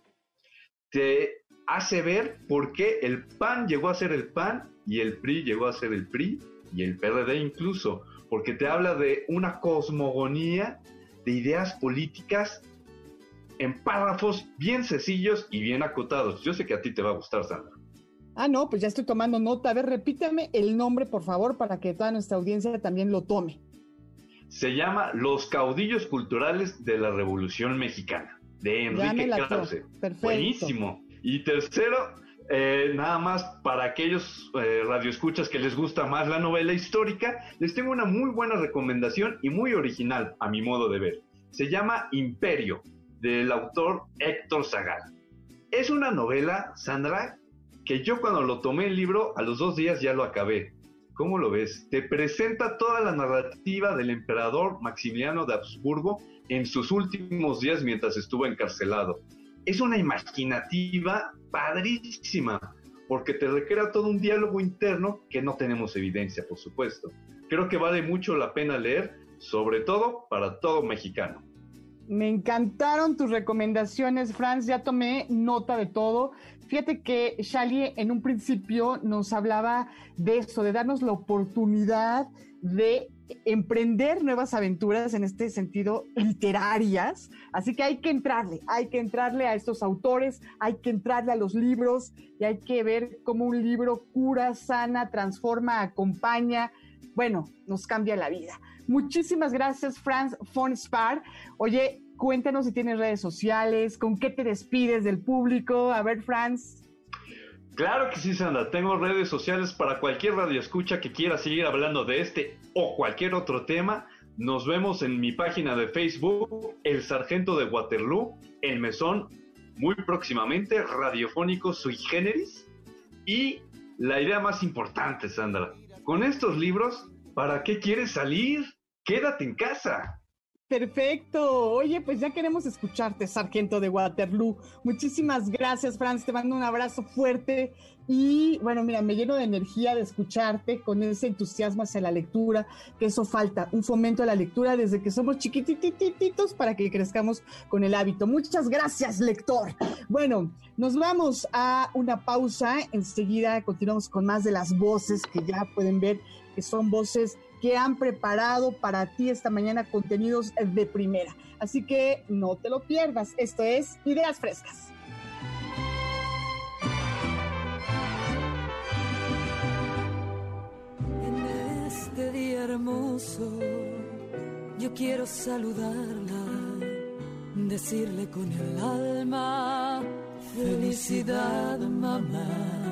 Te hace ver por qué el PAN llegó a ser el PAN y el PRI llegó a ser el PRI y el PRD incluso, porque te habla de una cosmogonía de ideas políticas en párrafos bien sencillos y bien acotados. Yo sé que a ti te va a gustar, Sandra. Ah, no, pues ya estoy tomando nota. A ver, repítame el nombre, por favor, para que toda nuestra audiencia también lo tome. Se llama Los caudillos culturales de la Revolución Mexicana, de Enrique Krause. Perfecto. Buenísimo. Y tercero, eh, nada más para aquellos eh, radioescuchas que les gusta más la novela histórica, les tengo una muy buena recomendación y muy original a mi modo de ver. Se llama Imperio, del autor Héctor Zagal. Es una novela, Sandra, que yo cuando lo tomé el libro, a los dos días ya lo acabé. ¿Cómo lo ves? Te presenta toda la narrativa del emperador Maximiliano de Habsburgo en sus últimos días mientras estuvo encarcelado. Es una imaginativa padrísima, porque te recrea todo un diálogo interno que no tenemos evidencia, por supuesto. Creo que vale mucho la pena leer, sobre todo para todo mexicano. Me encantaron tus recomendaciones, Franz. Ya tomé nota de todo. Fíjate que Shali en un principio nos hablaba de eso, de darnos la oportunidad de emprender nuevas aventuras en este sentido literarias. Así que hay que entrarle, hay que entrarle a estos autores, hay que entrarle a los libros y hay que ver cómo un libro cura, sana, transforma, acompaña. Bueno, nos cambia la vida. Muchísimas gracias, Franz von Spar. Oye, cuéntanos si tienes redes sociales, con qué te despides del público. A ver, Franz. Claro que sí, Sandra. Tengo redes sociales para cualquier radio escucha que quiera seguir hablando de este o cualquier otro tema. Nos vemos en mi página de Facebook, El Sargento de Waterloo, El Mesón, muy próximamente, radiofónico sui generis. Y la idea más importante, Sandra, con estos libros, ¿para qué quieres salir? Quédate en casa. Perfecto. Oye, pues ya queremos escucharte, Sargento de Waterloo. Muchísimas gracias, Franz. Te mando un abrazo fuerte. Y bueno, mira, me lleno de energía de escucharte con ese entusiasmo hacia la lectura, que eso falta, un fomento a la lectura desde que somos chiquitititos para que crezcamos con el hábito. Muchas gracias, lector. Bueno, nos vamos a una pausa. Enseguida continuamos con más de las voces que ya pueden ver que son voces que han preparado para ti esta mañana contenidos de primera. Así que no te lo pierdas. Esto es Ideas Frescas. En este día hermoso, yo quiero saludarla, decirle con el alma, felicidad mamá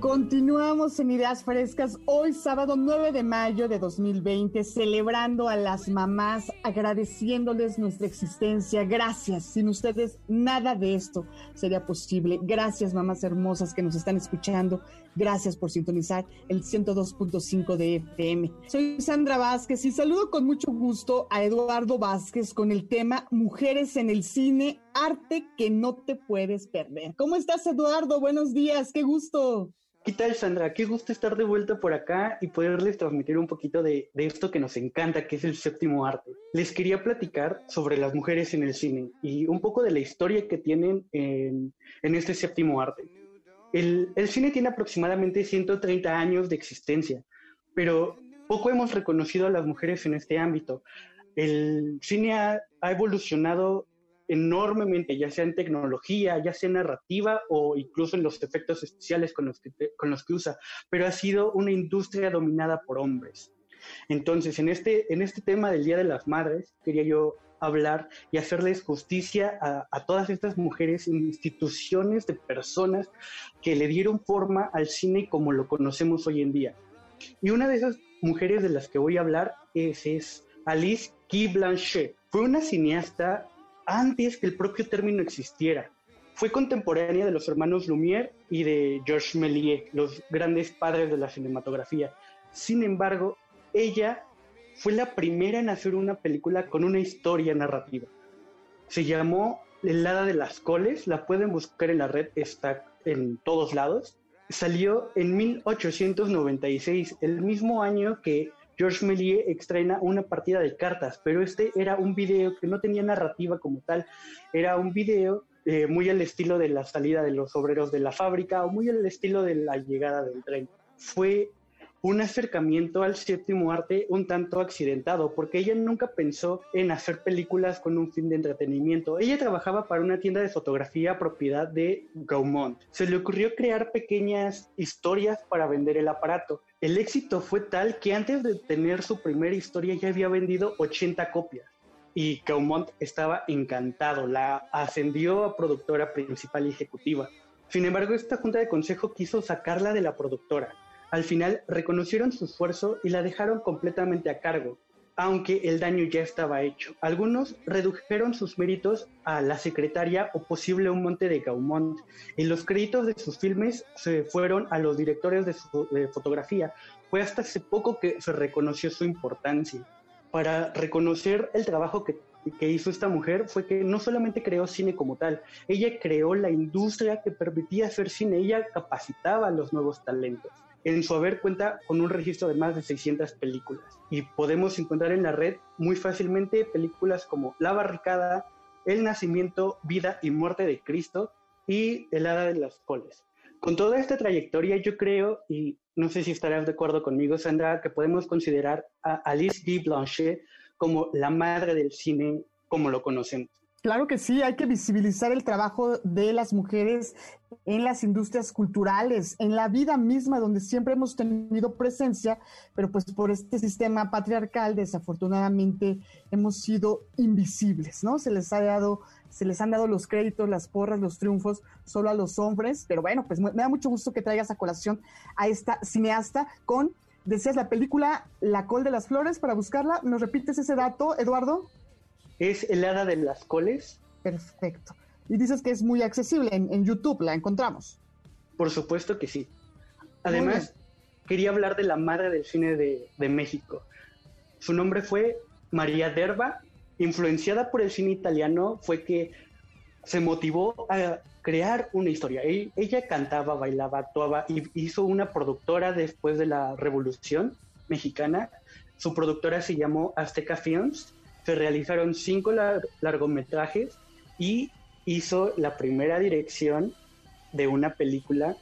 Continuamos en Ideas Frescas hoy sábado 9 de mayo de 2020, celebrando a las mamás, agradeciéndoles nuestra existencia. Gracias. Sin ustedes nada de esto sería posible. Gracias mamás hermosas que nos están escuchando. Gracias por sintonizar el 102.5 de FM. Soy Sandra Vázquez y saludo con mucho gusto a Eduardo Vázquez con el tema Mujeres en el cine, arte que no te puedes perder. ¿Cómo estás Eduardo? Buenos días, qué gusto. ¿Qué tal, Sandra? Qué gusto estar de vuelta por acá y poderles transmitir un poquito de, esto que nos encanta, que es el séptimo arte. Les quería platicar sobre las mujeres en el cine y un poco de la historia que tienen en, este séptimo arte. El, cine tiene aproximadamente 130 años de existencia, pero poco hemos reconocido a las mujeres en este ámbito. El cine ha, ha evolucionado enormemente, ya sea en tecnología, ya sea en narrativa o incluso en los efectos especiales con los que, con los que usa, pero ha sido una industria dominada por hombres. Entonces, en este, en este tema del Día de las Madres, quería yo hablar y hacerles justicia a, a, todas estas mujeres, instituciones de personas que le dieron forma al cine como lo conocemos hoy en día. Y una de esas mujeres de las que voy a hablar es, es Alice Guy Blanchet. Fue una cineasta antes que el propio término existiera. Fue contemporánea de los hermanos Lumière y de Georges Méliès, los grandes padres de la cinematografía. Sin embargo, ella fue la primera en hacer una película con una historia narrativa. Se llamó El Hada de las Coles, la pueden buscar en la red, está en todos lados. Salió en 1896, el mismo año que George Méliès extraña una partida de cartas, pero este era un video que no tenía narrativa como tal, era un video eh, muy al estilo de la salida de los obreros de la fábrica o muy al estilo de la llegada del tren. Fue un acercamiento al séptimo arte un tanto accidentado, porque ella nunca pensó en hacer películas con un fin de entretenimiento. Ella trabajaba para una tienda de fotografía propiedad de Gaumont. Se le ocurrió crear pequeñas historias para vender el aparato. El éxito fue tal que antes de tener su primera historia ya había vendido 80 copias. Y Gaumont estaba encantado, la ascendió a productora principal ejecutiva. Sin embargo, esta junta de consejo quiso sacarla de la productora. Al final reconocieron su esfuerzo y la dejaron completamente a cargo, aunque el daño ya estaba hecho. Algunos redujeron sus méritos a la secretaria o posible un monte de Gaumont, y los créditos de sus filmes se fueron a los directores de, fotografía. Fue hasta hace poco que se reconoció su importancia. Para reconocer el trabajo que, que hizo esta mujer fue que no solamente creó cine como tal, ella creó la industria que permitía hacer cine, ella capacitaba a los nuevos talentos. En su haber cuenta con un registro de más de 600 películas y podemos encontrar en la red muy fácilmente películas como La Barricada, El Nacimiento, Vida y Muerte de Cristo y El Hada de las Coles. Con toda esta trayectoria yo creo, y no sé si estarás de acuerdo conmigo, Sandra, que podemos considerar a Alice Guy Blanchet como la madre del cine como lo conocemos. Claro que sí, hay que visibilizar el trabajo de las mujeres en las industrias culturales, en la vida misma donde siempre hemos tenido presencia, pero pues por este sistema patriarcal desafortunadamente hemos sido invisibles, ¿no? Se les ha dado se les han dado los créditos, las porras, los triunfos solo a los hombres, pero bueno, pues me da mucho gusto que traigas a colación a esta cineasta con decías la película La col de las flores para buscarla, ¿nos repites ese dato, Eduardo? Es El Hada de las Coles. Perfecto. Y dices que es muy accesible en, YouTube, ¿la encontramos? Por supuesto que sí. Además, quería hablar de la madre del cine de, de México. Su nombre fue María Derba. Influenciada por el cine italiano, fue que se motivó a crear una historia. E, ella cantaba, bailaba, actuaba y hizo una productora después de la Revolución Mexicana. Su productora se llamó Azteca Films se realizaron cinco largometrajes y hizo la primera dirección de una película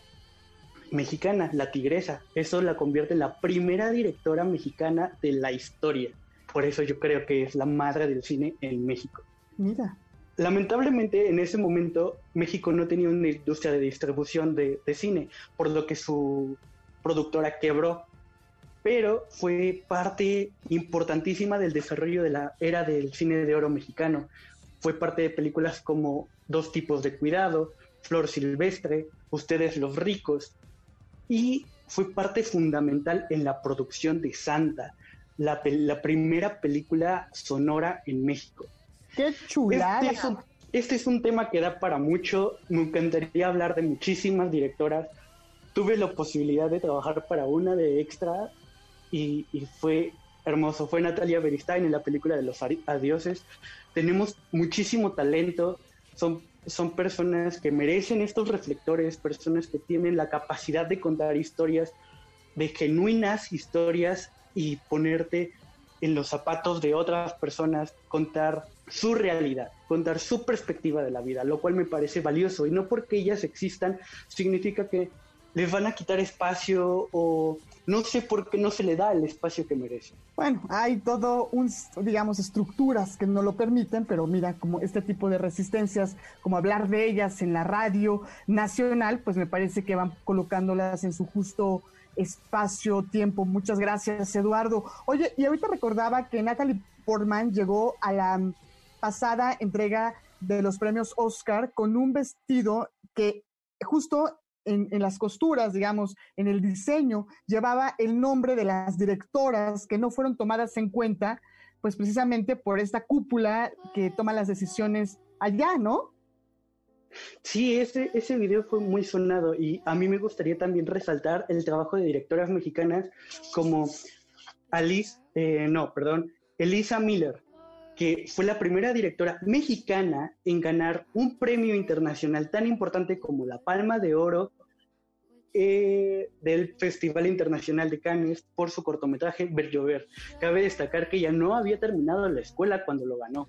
mexicana, La Tigresa. Eso la convierte en la primera directora mexicana de la historia. Por eso yo creo que es la madre del cine en México. Mira. Lamentablemente en ese momento México no tenía una industria de distribución de cine, por lo que su productora quebró pero fue parte importantísima del desarrollo de la era del cine de oro mexicano. Fue parte de películas como Dos tipos de cuidado, Flor Silvestre, Ustedes los ricos. y fue parte fundamental en la producción de Santa, la, la primera película sonora en México. ¡Qué chulada! Este es, un, este es un tema que da para mucho. Me encantaría hablar de muchísimas directoras. Tuve la posibilidad de trabajar para una de extra y, y fue hermoso. Fue Natalia Beristain en la película de los adioses. Tenemos muchísimo talento. Son, son personas que merecen estos reflectores, personas que tienen la capacidad de contar historias, de genuinas historias y ponerte en los zapatos de otras personas, contar su realidad, contar su perspectiva de la vida, lo cual me parece valioso. Y no porque ellas existan significa que les van a quitar espacio o no sé por qué no se le da el espacio que merece. Bueno, hay todo un, digamos, estructuras que no lo permiten, pero mira, como este tipo de resistencias, como hablar de ellas en la radio nacional, pues me parece que van colocándolas en su justo espacio, tiempo. Muchas gracias, Eduardo. Oye, y ahorita recordaba que Natalie Portman llegó a la pasada entrega de los premios Oscar con un vestido que justo en, las costuras, digamos, en el diseño, llevaba el nombre de las directoras que no fueron tomadas en cuenta, pues precisamente por esta cúpula que toma las decisiones allá, ¿no? Sí, ese, ese video fue muy sonado y a mí me gustaría también resaltar el trabajo de directoras mexicanas como Alice, eh, no, perdón, Elisa Miller, que fue la primera directora mexicana en ganar un premio internacional tan importante como la Palma de Oro eh, del Festival Internacional de Cannes por su cortometraje Ver Llover. Cabe destacar que ella no había terminado la escuela cuando lo ganó.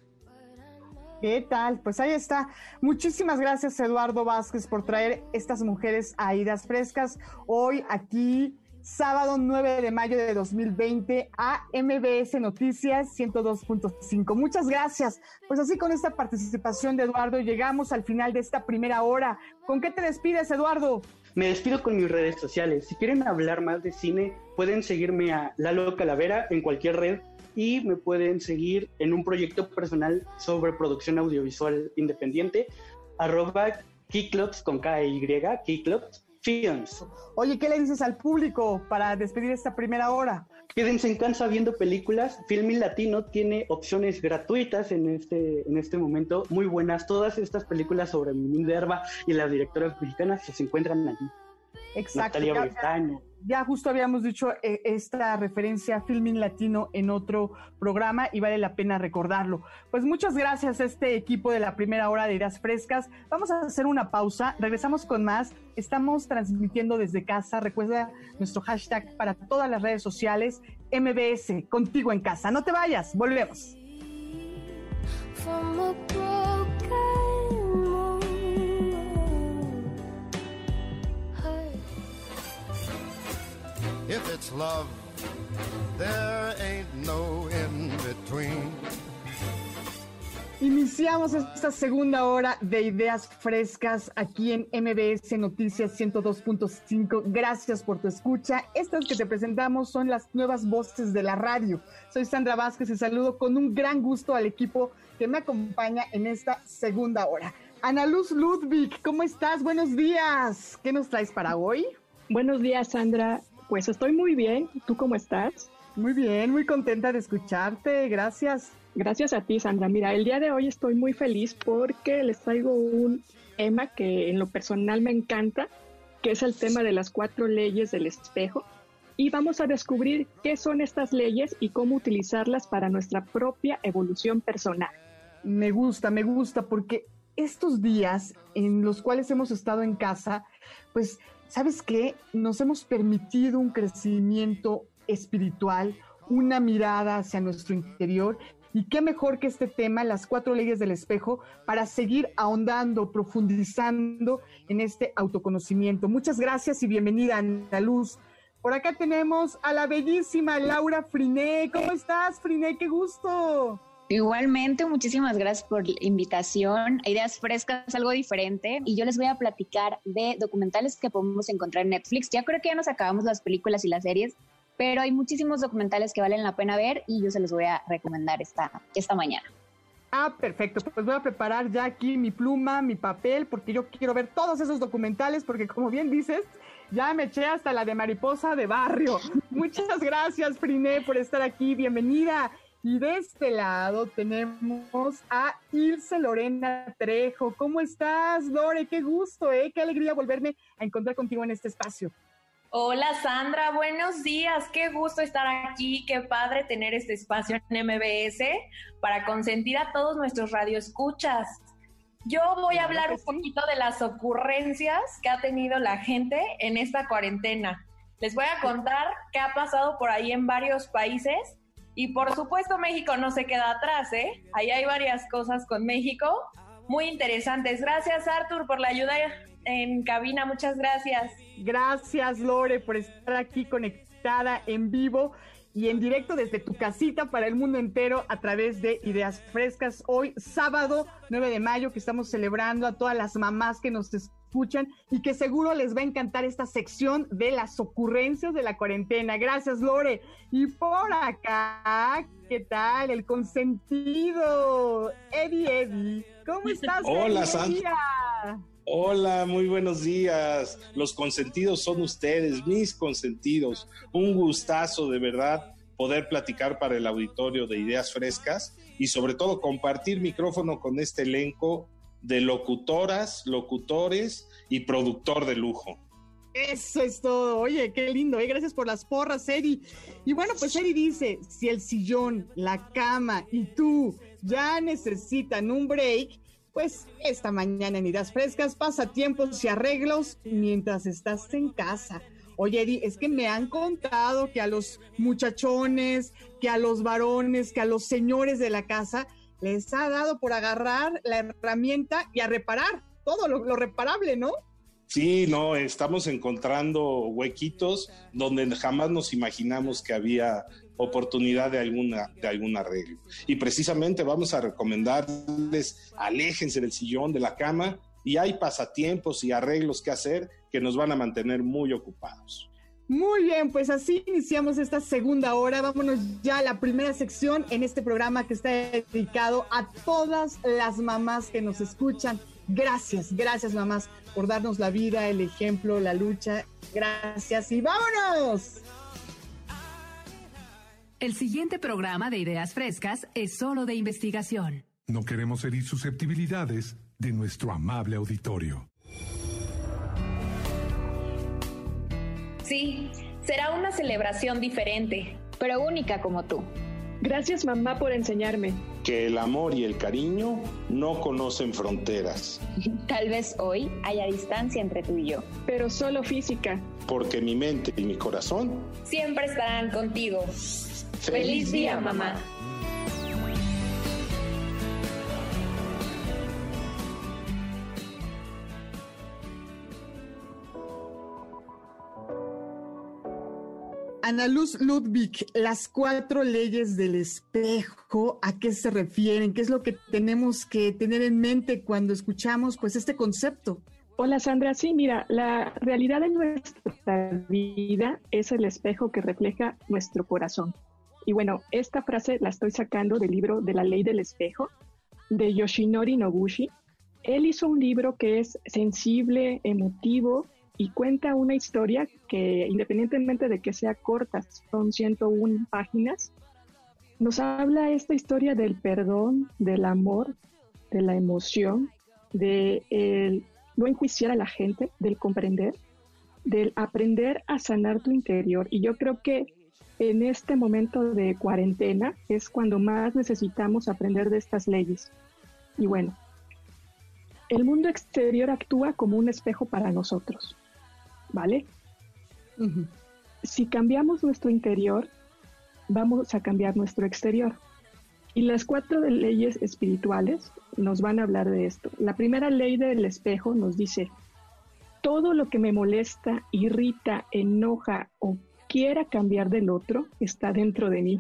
¿Qué tal? Pues ahí está. Muchísimas gracias, Eduardo Vázquez, por traer estas mujeres a Idas Frescas. Hoy aquí, sábado 9 de mayo de 2020, a MBS Noticias 102.5. Muchas gracias. Pues así con esta participación de Eduardo, llegamos al final de esta primera hora. ¿Con qué te despides, Eduardo? Me despido con mis redes sociales. Si quieren hablar más de cine, pueden seguirme a Lalo Calavera en cualquier red y me pueden seguir en un proyecto personal sobre producción audiovisual independiente, arroba Keyclubs con K e Y, Keyclubs Films. Oye, ¿qué le dices al público para despedir esta primera hora? Quédense en casa viendo películas. Filmin Latino tiene opciones gratuitas en este, en este momento, muy buenas. Todas estas películas sobre Minerva y las directoras mexicanas se encuentran allí. Exacto. Ya, justo habíamos dicho eh, esta referencia a Filming Latino en otro programa y vale la pena recordarlo. Pues muchas gracias a este equipo de la primera hora de Ideas Frescas. Vamos a hacer una pausa, regresamos con más. Estamos transmitiendo desde casa. Recuerda nuestro hashtag para todas las redes sociales, MBS, contigo en casa. No te vayas, volvemos. If it's love, there ain't no in between. Iniciamos esta segunda hora de ideas frescas aquí en MBS Noticias 102.5. Gracias por tu escucha. Estas que te presentamos son las nuevas voces de la radio. Soy Sandra Vázquez y saludo con un gran gusto al equipo que me acompaña en esta segunda hora. Ana Luz Ludwig, ¿cómo estás? Buenos días. ¿Qué nos traes para hoy? Buenos días, Sandra. Pues estoy muy bien. ¿Tú cómo estás? Muy bien, muy contenta de escucharte. Gracias. Gracias a ti, Sandra. Mira, el día de hoy estoy muy feliz porque les traigo un tema que en lo personal me encanta, que es el tema de las cuatro leyes del espejo. Y vamos a descubrir qué son estas leyes y cómo utilizarlas para nuestra propia evolución personal. Me gusta, me gusta, porque estos días en los cuales hemos estado en casa, pues ¿sabes qué? Nos hemos permitido un crecimiento espiritual, una mirada hacia nuestro interior. Y qué mejor que este tema, las cuatro leyes del espejo, para seguir ahondando, profundizando en este autoconocimiento. Muchas gracias y bienvenida, Ana Luz. Por acá tenemos a la bellísima Laura Friné. ¿Cómo estás, Friné? ¡Qué gusto! Igualmente, muchísimas gracias por la invitación. Ideas frescas, algo diferente. Y yo les voy a platicar de documentales que podemos encontrar en Netflix. Ya creo que ya nos acabamos las películas y las series, pero hay muchísimos documentales que valen la pena ver y yo se los voy a recomendar esta, esta mañana. Ah, perfecto. Pues voy a preparar ya aquí mi pluma, mi papel, porque yo quiero ver todos esos documentales, porque como bien dices, ya me eché hasta la de mariposa de barrio. Muchas gracias, Priné, por estar aquí. Bienvenida. Y de este lado tenemos a Ilse Lorena Trejo. ¿Cómo estás, Lore? Qué gusto, ¿eh? Qué alegría volverme a encontrar contigo en este espacio. Hola Sandra, buenos días. Qué gusto estar aquí. Qué padre tener este espacio en MBS para consentir a todos nuestros radioescuchas. Yo voy a hablar un poquito de las ocurrencias que ha tenido la gente en esta cuarentena. Les voy a contar qué ha pasado por ahí en varios países y por supuesto México no se queda atrás, ¿eh? Ahí hay varias cosas con México muy interesantes. Gracias Arthur por la ayuda en cabina, muchas gracias. Gracias Lore por estar aquí conectada en vivo y en directo desde tu casita para el mundo entero a través de Ideas Frescas. Hoy, sábado 9 de mayo, que estamos celebrando a todas las mamás que nos escuchan y que seguro les va a encantar esta sección de las ocurrencias de la cuarentena. Gracias, Lore. Y por acá, ¿qué tal? El consentido, Eddie Eddie. ¿Cómo estás? Hola, Sandra. Hola, muy buenos días. Los consentidos son ustedes, mis consentidos. Un gustazo de verdad poder platicar para el auditorio de ideas frescas y sobre todo compartir micrófono con este elenco de locutoras, locutores y productor de lujo. Eso es todo. Oye, qué lindo. ¿eh? Gracias por las porras, Eri. Y bueno, pues Eri dice, si el sillón, la cama y tú ya necesitan un break, pues esta mañana en Ideas Frescas, pasatiempos y arreglos mientras estás en casa. Oye, Eddie, es que me han contado que a los muchachones, que a los varones, que a los señores de la casa les ha dado por agarrar la herramienta y a reparar todo lo, reparable, ¿no? Sí, no, estamos encontrando huequitos donde jamás nos imaginamos que había oportunidad de, alguna, de algún arreglo. Y precisamente vamos a recomendarles, aléjense del sillón, de la cama, y hay pasatiempos y arreglos que hacer que nos van a mantener muy ocupados. Muy bien, pues así iniciamos esta segunda hora. Vámonos ya a la primera sección en este programa que está dedicado a todas las mamás que nos escuchan. Gracias, gracias mamás por darnos la vida, el ejemplo, la lucha. Gracias y vámonos. El siguiente programa de Ideas Frescas es solo de investigación. No queremos herir susceptibilidades de nuestro amable auditorio. Sí, será una celebración diferente. Pero única como tú. Gracias mamá por enseñarme. Que el amor y el cariño no conocen fronteras. Tal vez hoy haya distancia entre tú y yo. Pero solo física. Porque mi mente y mi corazón siempre estarán contigo. Feliz día, mamá. Ana Luz Ludwig, las cuatro leyes del espejo, ¿a qué se refieren? ¿Qué es lo que tenemos que tener en mente cuando escuchamos pues este concepto? Hola Sandra, sí, mira, la realidad de nuestra vida es el espejo que refleja nuestro corazón. Y bueno, esta frase la estoy sacando del libro de la ley del espejo de Yoshinori Noguchi. Él hizo un libro que es sensible, emotivo y cuenta una historia que independientemente de que sea corta, son 101 páginas, nos habla esta historia del perdón, del amor, de la emoción, de el no enjuiciar a la gente, del comprender, del aprender a sanar tu interior. Y yo creo que en este momento de cuarentena es cuando más necesitamos aprender de estas leyes. Y bueno, el mundo exterior actúa como un espejo para nosotros. ¿Vale? Si cambiamos nuestro interior, vamos a cambiar nuestro exterior. Y las cuatro leyes espirituales nos van a hablar de esto. La primera ley del espejo nos dice, todo lo que me molesta, irrita, enoja o quiera cambiar del otro está dentro de mí.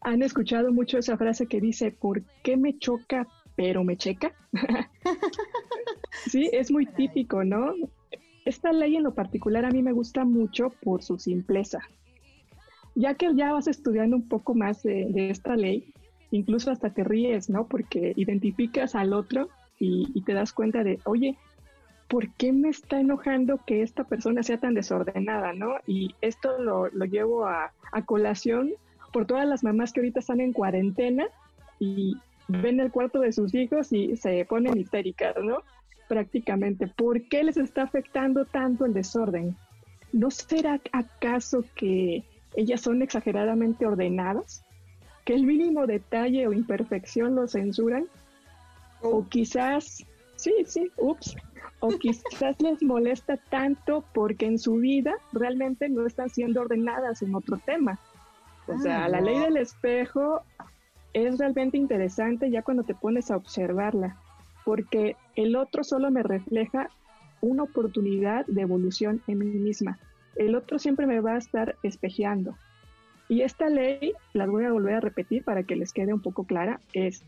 ¿Han escuchado mucho esa frase que dice, ¿por qué me choca pero me checa? sí, es muy típico, ¿no? Esta ley en lo particular a mí me gusta mucho por su simpleza. Ya que ya vas estudiando un poco más de, esta ley, incluso hasta te ríes, ¿no? Porque identificas al otro y, te das cuenta de, oye, ¿por qué me está enojando que esta persona sea tan desordenada, ¿no? Y esto lo, llevo a, a, colación por todas las mamás que ahorita están en cuarentena y ven el cuarto de sus hijos y se ponen histéricas, ¿no? Prácticamente. ¿Por qué les está afectando tanto el desorden? ¿No será acaso que ellas son exageradamente ordenadas? ¿Que el mínimo detalle o imperfección lo censuran? O quizás, sí, sí, ups, o quizás les molesta tanto porque en su vida realmente no están siendo ordenadas en otro tema. O sea, ah, la ley del espejo es realmente interesante ya cuando te pones a observarla, porque el otro solo me refleja una oportunidad de evolución en mí misma. El otro siempre me va a estar espejeando. Y esta ley, la voy a volver a repetir para que les quede un poco clara, es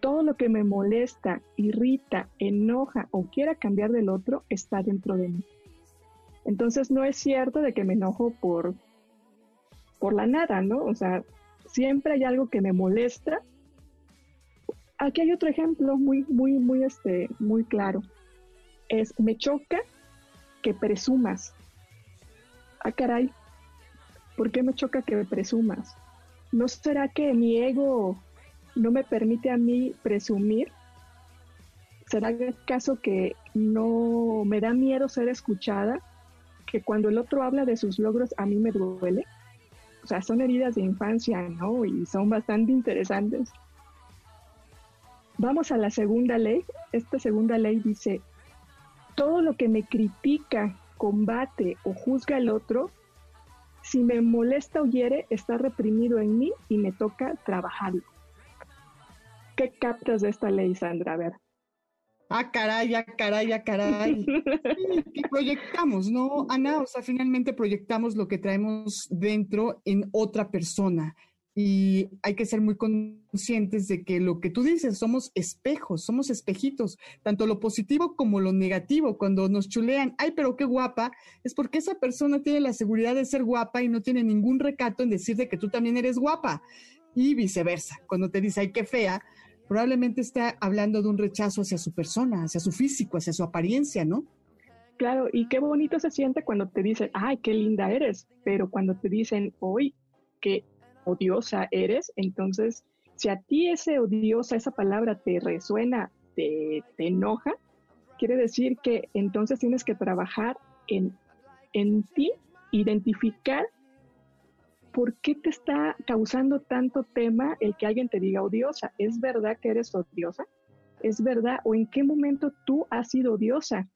todo lo que me molesta, irrita, enoja o quiera cambiar del otro está dentro de mí. Entonces no es cierto de que me enojo por, por la nada, ¿no? O sea, siempre hay algo que me molesta. Aquí hay otro ejemplo muy, muy, muy, este, muy claro. Es, me choca que presumas. Ah, caray, ¿por qué me choca que presumas? ¿No será que mi ego no me permite a mí presumir? ¿Será caso que no me da miedo ser escuchada? Que cuando el otro habla de sus logros a mí me duele o sea, son heridas de infancia, ¿no? Y son bastante interesantes. Vamos a la segunda ley. Esta segunda ley dice, todo lo que me critica, combate o juzga el otro, si me molesta o hiere, está reprimido en mí y me toca trabajarlo. ¿Qué captas de esta ley, Sandra? A ver ah, caray, ah, caray, ah, caray. que proyectamos, ¿no, Ana? O sea, finalmente proyectamos lo que traemos dentro en otra persona. Y hay que ser muy conscientes de que lo que tú dices, somos espejos, somos espejitos, tanto lo positivo como lo negativo. Cuando nos chulean, ay, pero qué guapa, es porque esa persona tiene la seguridad de ser guapa y no tiene ningún recato en decirte que tú también eres guapa. Y viceversa, cuando te dice, ay, qué fea, probablemente está hablando de un rechazo hacia su persona, hacia su físico, hacia su apariencia, ¿no? Claro, y qué bonito se siente cuando te dicen, ay, qué linda eres, pero cuando te dicen, hoy, qué odiosa eres, entonces, si a ti ese odiosa, esa palabra te resuena, te, te enoja, quiere decir que entonces tienes que trabajar en, en ti, identificar ¿por qué te está causando tanto tema el que alguien te diga odiosa? ¿Es verdad que eres odiosa? ¿Es verdad? ¿O en qué momento tú has sido odiosa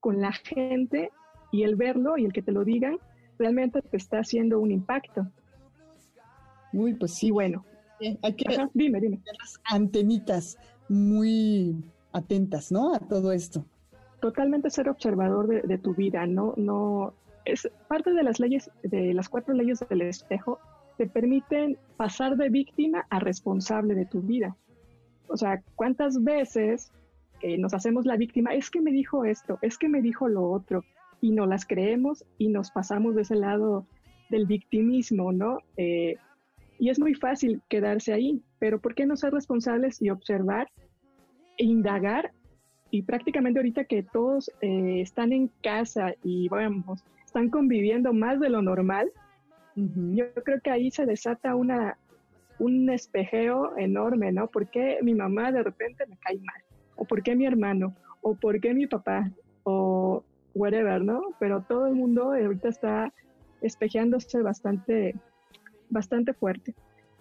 con la gente y el verlo y el que te lo digan realmente te está haciendo un impacto? Uy, pues sí. bueno. hay que dime, dime. Las antenitas muy atentas, ¿no? A todo esto. Totalmente ser observador de, de tu vida, no, no, es parte de las leyes, de las cuatro leyes del espejo, te permiten pasar de víctima a responsable de tu vida. O sea, ¿cuántas veces eh, nos hacemos la víctima? Es que me dijo esto, es que me dijo lo otro, y no las creemos y nos pasamos de ese lado del victimismo, ¿no? Eh, y es muy fácil quedarse ahí, pero ¿por qué no ser responsables y observar e indagar? Y prácticamente ahorita que todos eh, están en casa y vamos, están conviviendo más de lo normal, yo creo que ahí se desata una, un espejeo enorme, ¿no? ¿Por qué mi mamá de repente me cae mal? ¿O por qué mi hermano? ¿O por qué mi papá? O whatever, ¿no? Pero todo el mundo ahorita está espejeándose bastante, bastante fuerte.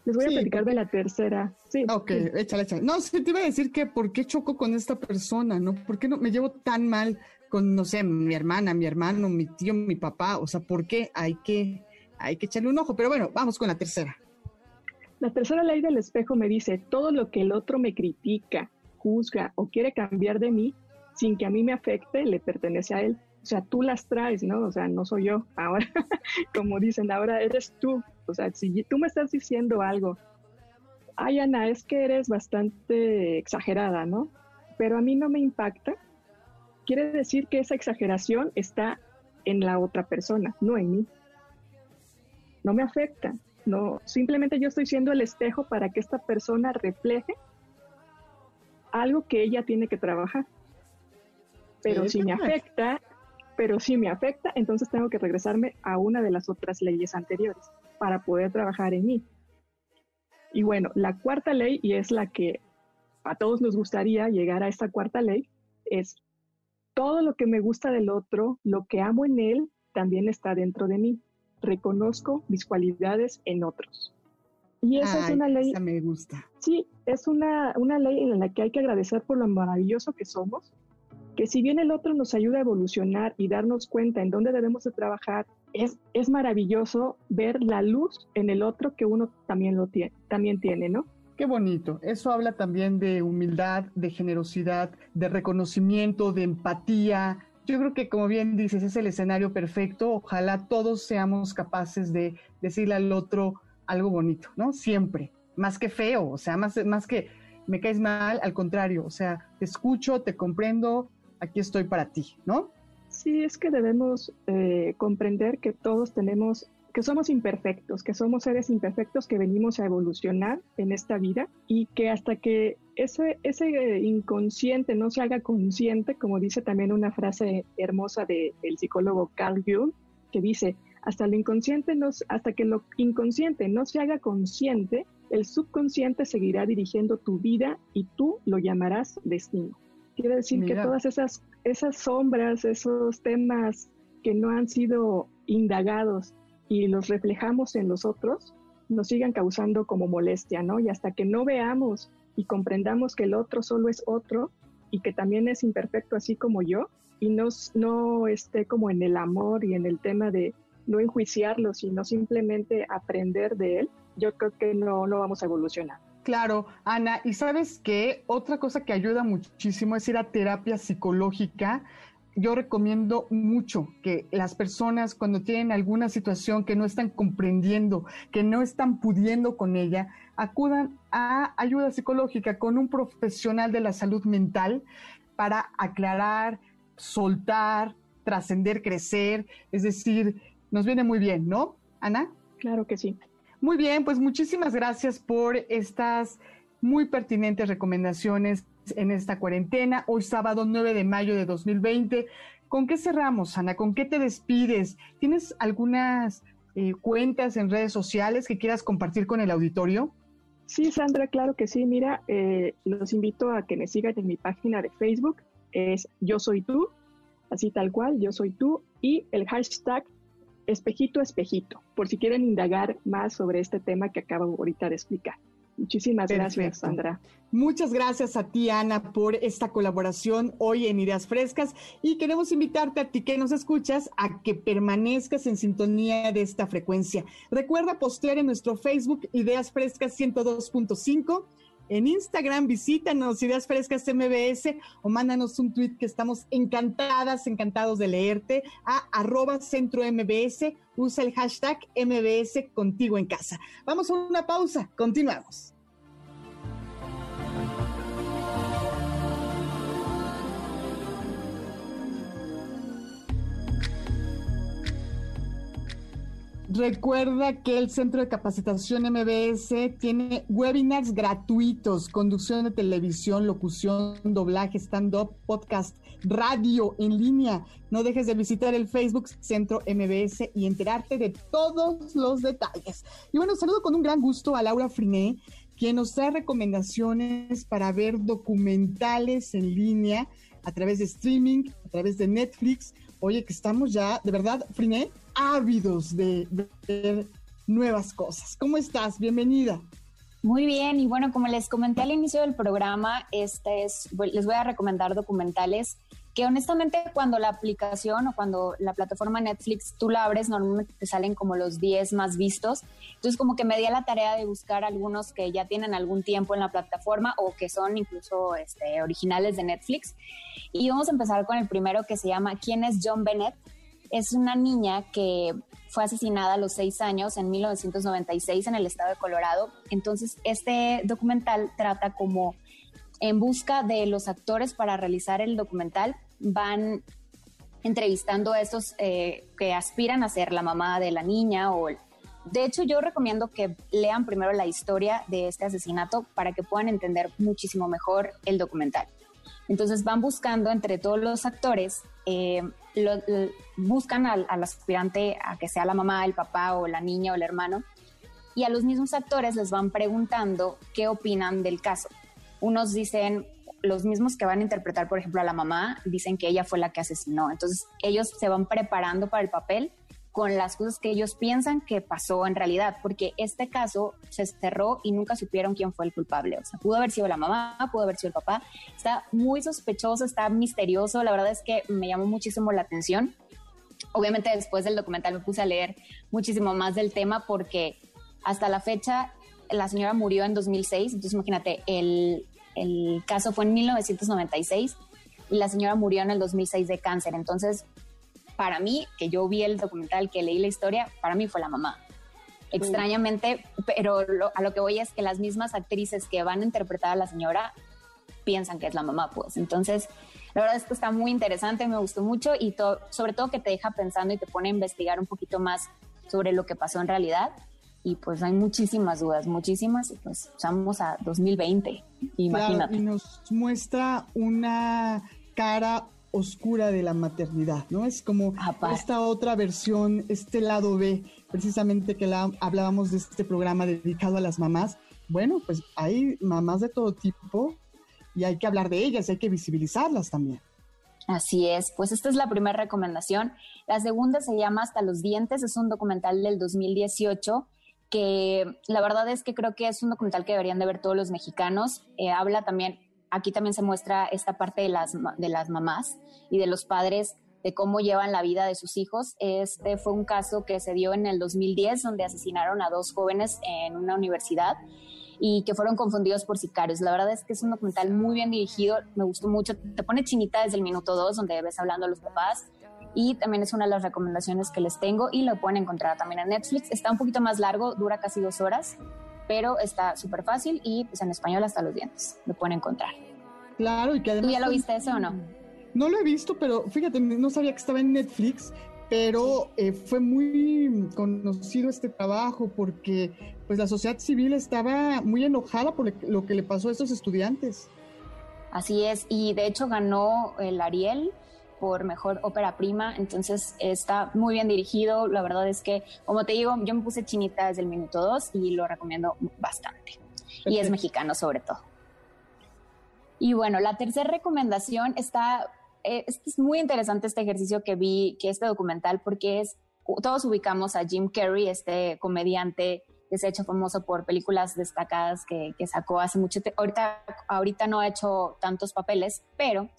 Les voy a platicar de la tercera. Sí. Ok, échale, échale. No, sí, te iba a decir que por qué choco con esta persona, ¿no? ¿Por qué no me llevo tan mal con, no sé, mi hermana, mi hermano, mi tío, mi papá, o sea, ¿por qué hay que, hay que echarle un ojo? Pero bueno, vamos con la tercera. La tercera ley del espejo me dice, todo lo que el otro me critica, juzga o quiere cambiar de mí, sin que a mí me afecte, le pertenece a él. O sea, tú las traes, ¿no? O sea, no soy yo. Ahora, como dicen, ahora eres tú. O sea, si tú me estás diciendo algo, ay, Ana, es que eres bastante exagerada, ¿no? Pero a mí no me impacta quiere decir que esa exageración está en la otra persona, no en mí. No me afecta. No, simplemente yo estoy siendo el espejo para que esta persona refleje algo que ella tiene que trabajar. Pero si me afecta, pero si me afecta, entonces tengo que regresarme a una de las otras leyes anteriores para poder trabajar en mí. Y bueno, la cuarta ley, y es la que a todos nos gustaría llegar a esta cuarta ley, es todo lo que me gusta del otro, lo que amo en él, también está dentro de mí. Reconozco mis cualidades en otros. Y esa es una ley. me gusta. Sí, es una, una ley en la que hay que agradecer por lo maravilloso que somos, que si bien el otro nos ayuda a evolucionar y darnos cuenta en dónde debemos de trabajar, es, maravilloso ver la luz en el otro que uno también, lo tiene, también tiene, ¿no? Qué bonito. Eso habla también de humildad, de generosidad, de reconocimiento, de empatía. Yo creo que, como bien dices, es el escenario perfecto. Ojalá todos seamos capaces de decirle al otro algo bonito, ¿no? Siempre. Más que feo, o sea, más, más que me caes mal, al contrario, o sea, te escucho, te comprendo, aquí estoy para ti, ¿no? Sí, es que debemos eh, comprender que todos tenemos que somos imperfectos, que somos seres imperfectos que venimos a evolucionar en esta vida y que hasta que ese, ese inconsciente no se haga consciente, como dice también una frase hermosa del psicólogo Carl Jung, que dice, hasta, el inconsciente no, hasta que lo inconsciente no se haga consciente, el subconsciente seguirá dirigiendo tu vida y tú lo llamarás destino. Quiere decir que todas esas, esas sombras, esos temas que no han sido indagados y los reflejamos en los otros, nos sigan causando como molestia, ¿no? Y hasta que no veamos y comprendamos que el otro solo es otro y que también es imperfecto así como yo, y no, no esté como en el amor y en el tema de no enjuiciarlo, sino simplemente aprender de él, yo creo que no, no vamos a evolucionar. Claro, Ana, y sabes que otra cosa que ayuda muchísimo es ir a terapia psicológica yo recomiendo mucho que las personas cuando tienen alguna situación que no están comprendiendo, que no están pudiendo con ella, acudan a ayuda psicológica con un profesional de la salud mental para aclarar, soltar, trascender, crecer. Es decir, nos viene muy bien, ¿no, Ana? Claro que sí. Muy bien, pues muchísimas gracias por estas muy pertinentes recomendaciones en esta cuarentena, hoy sábado 9 de mayo de 2020. ¿Con qué cerramos, Ana? ¿Con qué te despides? ¿Tienes algunas eh, cuentas en redes sociales que quieras compartir con el auditorio? Sí, Sandra, claro que sí. Mira, eh, los invito a que me sigan en mi página de Facebook. Es Yo Soy Tú, así tal cual, Yo Soy Tú, y el hashtag Espejito Espejito, por si quieren indagar más sobre este tema que acabo ahorita de explicar. Muchísimas gracias, Sandra. Muchas gracias a ti, Ana, por esta colaboración hoy en Ideas Frescas y queremos invitarte a ti que nos escuchas a que permanezcas en sintonía de esta frecuencia. Recuerda postear en nuestro Facebook Ideas Frescas 102.5 en Instagram, visítanos Ideas Frescas MBS o mándanos un tweet que estamos encantadas, encantados de leerte a arroba centro MBS. Usa el hashtag MBS contigo en casa. Vamos a una pausa, continuamos. Recuerda que el Centro de Capacitación MBS tiene webinars gratuitos, conducción de televisión, locución, doblaje, stand-up, podcast, radio en línea. No dejes de visitar el Facebook Centro MBS y enterarte de todos los detalles. Y bueno, saludo con un gran gusto a Laura Friné, quien nos trae recomendaciones para ver documentales en línea a través de streaming, a través de Netflix. Oye, que estamos ya, de verdad, Friné, ávidos de, ver nuevas cosas. ¿Cómo estás? Bienvenida. Muy bien, y bueno, como les comenté al inicio del programa, este es, les voy a recomendar documentales que honestamente cuando la aplicación o cuando la plataforma Netflix tú la abres, normalmente te salen como los 10 más vistos. Entonces como que me di a la tarea de buscar algunos que ya tienen algún tiempo en la plataforma o que son incluso este, originales de Netflix. Y vamos a empezar con el primero que se llama ¿Quién es John Bennett? Es una niña que fue asesinada a los seis años en 1996 en el estado de Colorado. Entonces, este documental trata como en busca de los actores para realizar el documental, van entrevistando a estos eh, que aspiran a ser la mamá de la niña o, de hecho, yo recomiendo que lean primero la historia de este asesinato para que puedan entender muchísimo mejor el documental. Entonces van buscando entre todos los actores, eh, buscan al, al, aspirante a que sea la mamá, el papá o la niña o el hermano, y a los mismos actores les van preguntando qué opinan del caso. Unos dicen, los mismos que van a interpretar, por ejemplo, a la mamá, dicen que ella fue la que asesinó. Entonces ellos se van preparando para el papel con las cosas que ellos piensan que pasó en realidad, porque este caso se cerró y nunca supieron quién fue el culpable. O sea, pudo haber sido la mamá, pudo haber sido el papá. Está muy sospechoso, está misterioso. La verdad es que me llamó muchísimo la atención. Obviamente después del documental me puse a leer muchísimo más del tema porque hasta la fecha la señora murió en 2006, entonces imagínate, el, el caso fue en 1996 y la señora murió en el 2006 de cáncer. Entonces, para mí, que yo vi el documental, que leí la historia, para mí fue la mamá. Extrañamente, pero a lo que voy es que las mismas actrices que van a interpretar a la señora piensan que es la mamá, pues. Entonces, la verdad es que está muy interesante, me gustó mucho y sobre todo que te deja pensando y te pone a investigar un poquito más sobre lo que pasó en realidad. Y pues hay muchísimas dudas, muchísimas, y pues estamos a 2020, imagínate. y nos muestra una cara oscura de la maternidad, ¿no? Es como esta otra versión, este lado B, precisamente que la, hablábamos de este programa dedicado a las mamás. Bueno, pues hay mamás de todo tipo y hay que hablar de ellas, hay que visibilizarlas también. Así es, pues esta es la primera recomendación. La segunda se llama Hasta los dientes, es un documental del 2018 que la verdad es que creo que es un documental que deberían de ver todos los mexicanos. Eh, habla también aquí también se muestra esta parte de las, de las mamás y de los padres de cómo llevan la vida de sus hijos. Este fue un caso que se dio en el 2010 donde asesinaron a dos jóvenes en una universidad y que fueron confundidos por sicarios. La verdad es que es un documental muy bien dirigido, me gustó mucho, te pone chinita desde el minuto dos donde ves hablando a los papás y también es una de las recomendaciones que les tengo y lo pueden encontrar también en Netflix. Está un poquito más largo, dura casi dos horas, pero está súper fácil y pues en español hasta los dientes lo pueden encontrar. Claro, y que además... ¿Tú ya lo viste eso o no? No lo he visto, pero fíjate, no sabía que estaba en Netflix, pero eh, fue muy conocido este trabajo porque pues la sociedad civil estaba muy enojada por lo que le pasó a estos estudiantes. Así es, y de hecho ganó el Ariel por mejor ópera prima, entonces está muy bien dirigido. La verdad es que, como te digo, yo me puse chinita desde el minuto 2 y lo recomiendo bastante. Y es mexicano sobre todo. Y bueno, la tercera recomendación está, eh, es, muy interesante este ejercicio que vi, que este documental, porque es, todos ubicamos a Jim Carrey, este comediante que se ha hecho famoso por películas destacadas que, que sacó hace mucho tiempo. Ahorita, ahorita no ha hecho tantos papeles, pero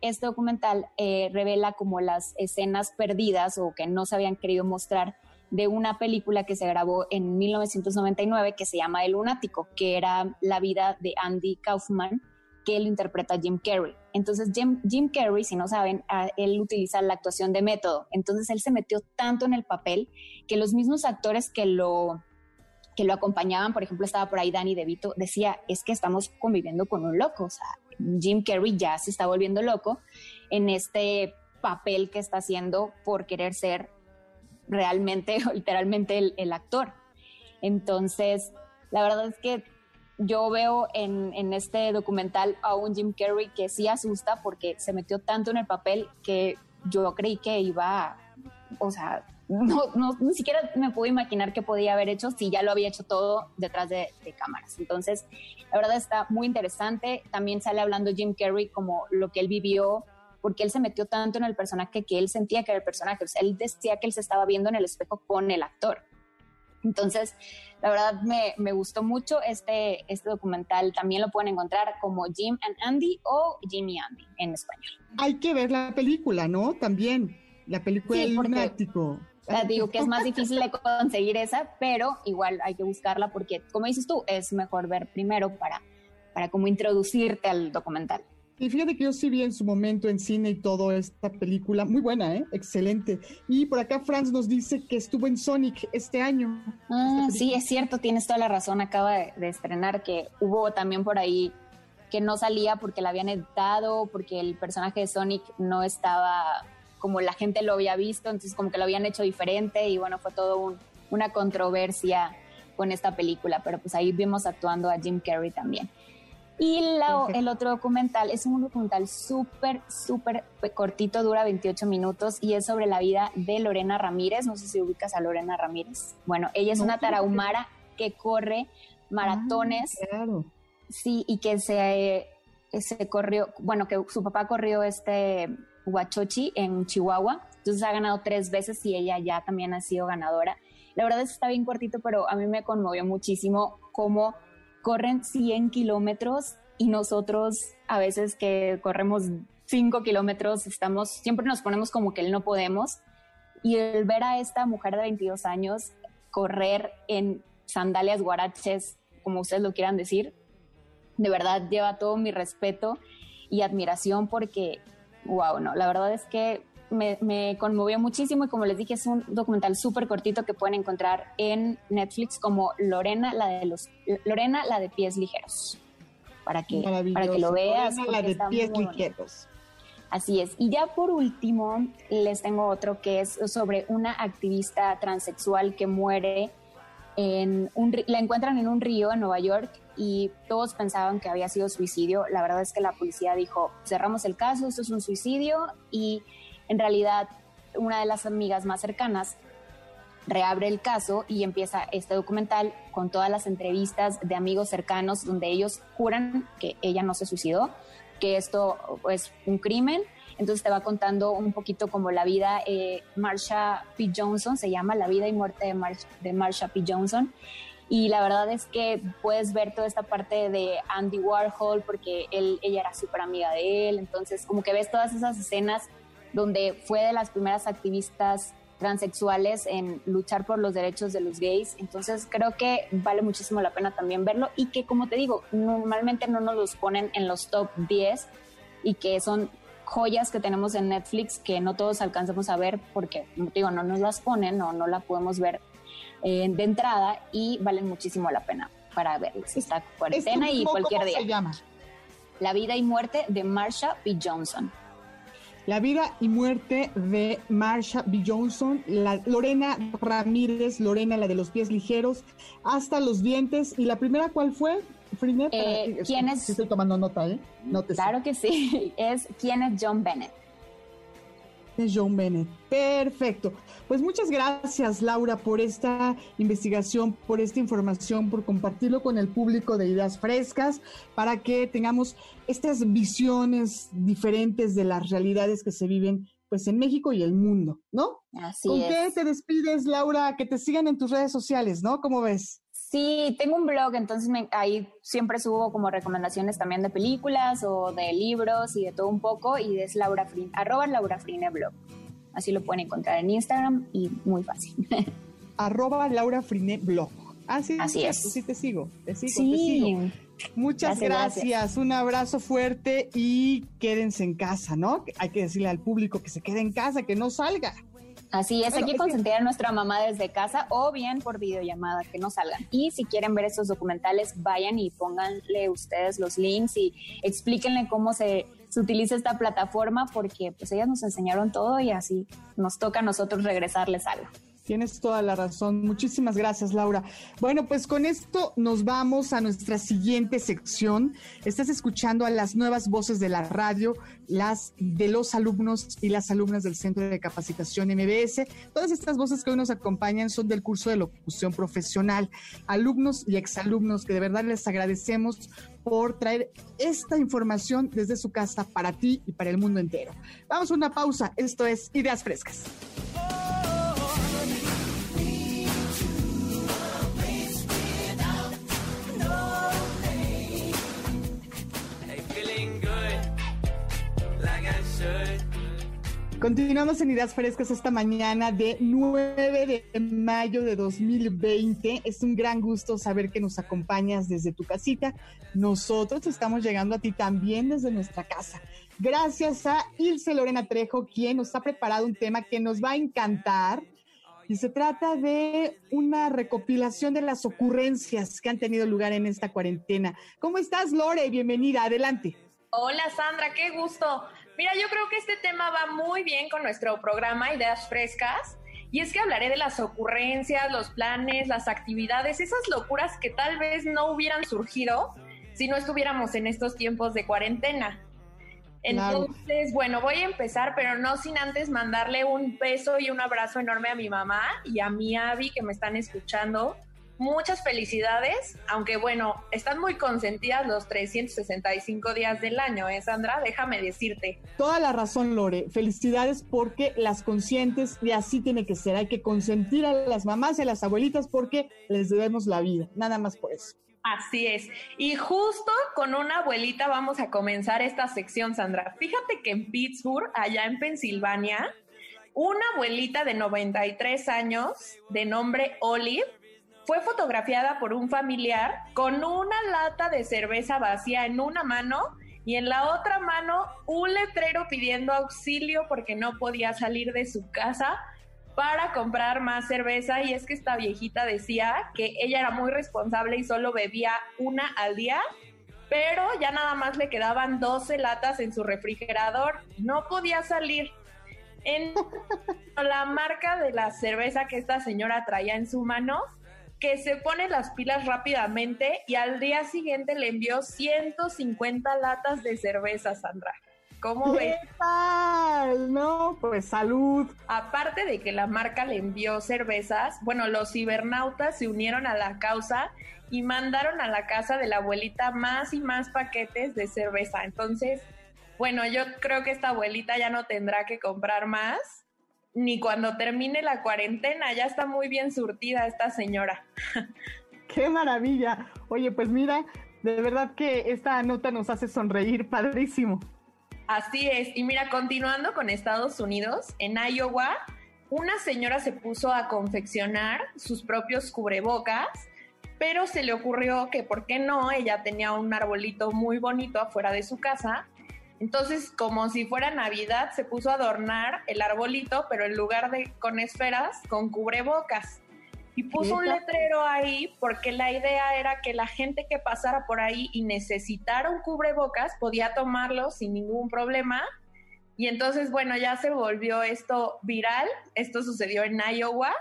este documental eh, revela como las escenas perdidas o que no se habían querido mostrar de una película que se grabó en 1999 que se llama El Lunático, que era la vida de Andy Kaufman, que él interpreta Jim Carrey. Entonces Jim, Jim Carrey, si no saben, él utiliza la actuación de método. Entonces él se metió tanto en el papel que los mismos actores que lo que lo acompañaban, por ejemplo, estaba por ahí Danny DeVito, decía, es que estamos conviviendo con un loco, o sea, Jim Carrey ya se está volviendo loco en este papel que está haciendo por querer ser realmente literalmente el, actor. Entonces, la verdad es que yo veo en, en, este documental a un Jim Carrey que sí asusta porque se metió tanto en el papel que yo creí que iba, o sea, no, no, ni siquiera me puedo imaginar qué podía haber hecho si ya lo había hecho todo detrás de, cámaras. Entonces, la verdad está muy interesante. También sale hablando Jim Carrey como lo que él vivió, porque él se metió tanto en el personaje que él sentía que era el personaje. O sea, él decía que él se estaba viendo en el espejo con el actor. Entonces, la verdad me, me, gustó mucho este, este documental. También lo pueden encontrar como Jim and Andy o Jimmy Andy en español. Hay que ver la película, ¿no? También, la película del lunático digo que es más difícil de conseguir esa, pero igual hay que buscarla porque, como dices tú, es mejor ver primero para, para como introducirte al documental. Y fíjate que yo sí vi en su momento en cine y todo esta película, muy buena, ¿eh? excelente. Y por acá Franz nos dice que estuvo en Sonic este año. Ah, sí, es cierto, tienes toda la razón, acaba de, de estrenar que hubo también por ahí que no salía porque la habían editado, porque el personaje de Sonic no estaba como la gente lo había visto, entonces como que lo habían hecho diferente y bueno, fue todo un, una controversia con esta película, pero pues ahí vimos actuando a Jim Carrey también. Y la, el otro documental es un documental súper, súper cortito, dura 28 minutos y es sobre la vida de Lorena Ramírez. No sé si ubicas a Lorena Ramírez. Bueno, ella es una tarahumara que corre maratones. Ah, claro. Sí, y que se, se corrió, bueno, que su papá corrió este Huachochi en Chihuahua. Entonces ha ganado tres veces y ella ya también ha sido ganadora. La verdad es que está bien cortito, pero a mí me conmovió muchísimo cómo corren 100 kilómetros y nosotros a veces que corremos 5 kilómetros estamos, siempre nos ponemos como que él no podemos. Y el ver a esta mujer de 22 años correr en sandalias guaraches, como ustedes lo quieran decir, de verdad lleva todo mi respeto y admiración porque, wow, no, la verdad es que me, conmovió muchísimo y como les dije es un documental súper cortito que pueden encontrar en Netflix como Lorena la de los Lorena la de pies ligeros. Para que para que lo veas Lorena, la de pies ligeros. Así es. Y ya por último les tengo otro que es sobre una activista transexual que muere en un la encuentran en un río en Nueva York y todos pensaban que había sido suicidio la verdad es que la policía dijo cerramos el caso esto es un suicidio y en realidad una de las amigas más cercanas reabre el caso y empieza este documental con todas las entrevistas de amigos cercanos donde ellos juran que ella no se suicidó, que esto es un crimen. Entonces te va contando un poquito como la vida, eh, Marsha P. Johnson, se llama La vida y muerte de, de Marsha P. Johnson. Y la verdad es que puedes ver toda esta parte de Andy Warhol porque él, ella era súper amiga de él. Entonces como que ves todas esas escenas donde fue de las primeras activistas transexuales en luchar por los derechos de los gays. Entonces creo que vale muchísimo la pena también verlo y que como te digo, normalmente no nos los ponen en los top 10 y que son joyas que tenemos en Netflix que no todos alcanzamos a ver porque, como te digo, no nos las ponen o no la podemos ver eh, de entrada y valen muchísimo la pena para verlas esta cuarentena y cualquier día. se llama? La vida y muerte de Marsha P. Johnson. La vida y muerte de Marsha B. Johnson, la, Lorena Ramírez, Lorena, la de los pies ligeros, hasta los dientes. ¿Y la primera cuál fue? Eh, ¿Quién es? estoy tomando nota, ¿eh? claro que sí. Es ¿Quién es John Bennett? Es John Bennett. Perfecto. Pues muchas gracias, Laura, por esta investigación, por esta información, por compartirlo con el público de Ideas Frescas, para que tengamos estas visiones diferentes de las realidades que se viven pues en México y el mundo, ¿no? Así ¿Con es. qué te despides, Laura? Que te sigan en tus redes sociales, ¿no? ¿Cómo ves? Sí, tengo un blog, entonces ahí siempre subo como recomendaciones también de películas o de libros y de todo un poco, y es Laura Frine, arroba Laura Frine blog. Así lo pueden encontrar en Instagram y muy fácil. arroba Laura Frine blog. Así, Así es. Sí, te sigo, te sigo, sí. te sigo. Muchas Gracias, gracias, un abrazo fuerte y quédense en casa, ¿no? Hay que decirle al público que se quede en casa, que no salga. Así es, Bueno, hay que- consentir a nuestra mamá desde casa o bien por videollamada, que no salgan. Y si quieren ver estos documentales, vayan y pónganle ustedes los links y explíquenle cómo se, se utiliza esta plataforma, porque pues ellas nos enseñaron todo y así nos toca a nosotros regresarles algo. Tienes toda la razón. Muchísimas gracias, Laura. Bueno, pues con esto nos vamos a nuestra siguiente sección. Estás escuchando a las nuevas voces de la radio, las de los alumnos y las alumnas del Centro de Capacitación MBS. Todas estas voces que hoy nos acompañan son del curso de locución profesional. Alumnos y exalumnos que de verdad les agradecemos por traer esta información desde su casa para ti y para el mundo entero. Vamos a una pausa. Esto es Ideas Frescas. Continuamos en Ideas Frescas esta mañana de 9 de mayo de 2020. Es un gran gusto saber que nos acompañas desde tu casita. Nosotros estamos llegando a ti también desde nuestra casa. Gracias a Ilse Lorena Trejo, quien nos ha preparado un tema que nos va a encantar. Y se trata de una recopilación de las ocurrencias que han tenido lugar en esta cuarentena. ¿Cómo estás, Lore? Bienvenida, adelante. Hola Sandra, qué gusto. Mira, yo creo que este tema va muy bien con nuestro programa Ideas Frescas Y es que hablaré de las ocurrencias, los planes, las actividades, esas locuras que tal vez no hubieran surgido si no estuviéramos en estos tiempos de cuarentena. Entonces, bueno, voy a empezar, pero no sin antes mandarle un beso y un abrazo enorme a mi mamá y a mi Abby que me están escuchando. Muchas felicidades, aunque bueno, están muy consentidas los 365 días del año, ¿eh, Sandra? Déjame decirte. Toda la razón, Lore. Felicidades porque las conscientes y así tiene que ser. Hay que consentir a las mamás y a las abuelitas porque les debemos la vida. Nada más por eso. Así es. Y justo con una abuelita vamos a comenzar esta sección, Sandra. Fíjate que en Pittsburgh, allá en Pensilvania, una abuelita de 93 años, de nombre Olive, fue fotografiada por un familiar con una lata de cerveza vacía en una mano y en la otra mano un letrero pidiendo auxilio porque no podía salir de su casa para comprar más cerveza y es que esta viejita decía que ella era muy responsable y solo bebía una al día, pero ya nada más le quedaban 12 latas en su refrigerador, no podía salir. En la marca de la cerveza que esta señora traía en su mano, que se pone las pilas rápidamente y al día siguiente le envió 150 latas de cerveza, Sandra. ¿Cómo ¿Qué Tal? No, pues salud. Aparte de que la marca le envió cervezas, bueno, los cibernautas se unieron a la causa y mandaron a la casa de la abuelita más y más paquetes de cerveza. Entonces, bueno, yo creo que esta abuelita ya no tendrá que comprar más, ni cuando termine la cuarentena, ya está muy bien surtida esta señora. Qué maravilla. Oye, pues mira, de verdad que esta nota nos hace sonreír, padrísimo. Así es. Y mira, continuando con Estados Unidos, en Iowa, una señora se puso a confeccionar sus propios cubrebocas, pero se le ocurrió que, ¿por qué no? Ella tenía un arbolito muy bonito afuera de su casa. Entonces, como si fuera Navidad, se puso a adornar el arbolito, pero en lugar de con esferas, con cubrebocas y puso un letrero ahí porque la idea era que la gente que pasara por ahí y necesitara un cubrebocas podía tomarlo sin ningún problema. Y entonces, bueno, ya se volvió esto viral. Esto sucedió en Iowa.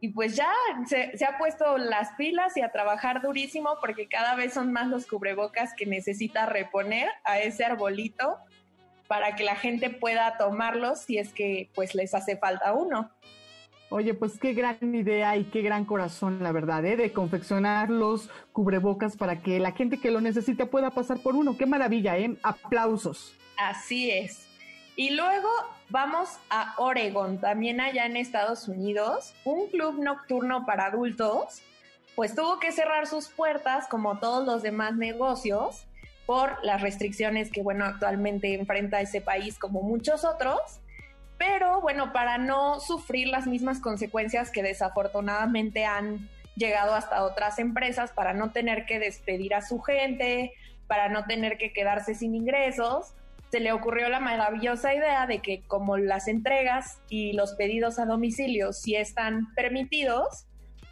Y pues ya se, se, ha puesto las pilas y a trabajar durísimo porque cada vez son más los cubrebocas que necesita reponer a ese arbolito para que la gente pueda tomarlos si es que pues les hace falta uno. Oye, pues qué gran idea y qué gran corazón, la verdad, ¿eh? de confeccionar los cubrebocas para que la gente que lo necesite pueda pasar por uno. Qué maravilla, ¿eh? Aplausos. Así es. Y luego vamos a Oregon, también allá en Estados Unidos, un club nocturno para adultos, pues tuvo que cerrar sus puertas como todos los demás negocios por las restricciones que, bueno, actualmente enfrenta ese país como muchos otros. Pero bueno, para no sufrir las mismas consecuencias que desafortunadamente han llegado hasta otras empresas, para no tener que despedir a su gente, para no tener que quedarse sin ingresos, se le ocurrió la maravillosa idea de que como las entregas y los pedidos a domicilio sí están permitidos,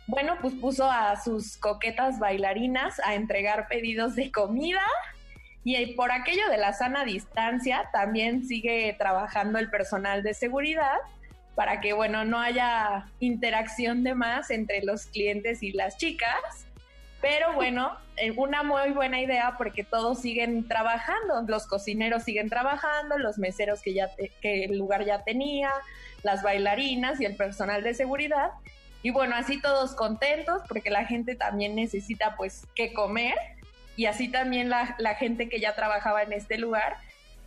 bueno, pues puso a sus coquetas bailarinas a entregar pedidos de comida y por aquello de la sana distancia, también sigue trabajando el personal de seguridad para que, bueno, no haya interacción de más entre los clientes y las chicas. Pero bueno, eh, una muy buena idea porque todos siguen trabajando, los cocineros siguen trabajando, los meseros que ya que el lugar ya tenía, las bailarinas y el personal de seguridad. Y bueno, así todos contentos porque la gente también necesita pues que comer y así también la, gente que ya trabajaba en este lugar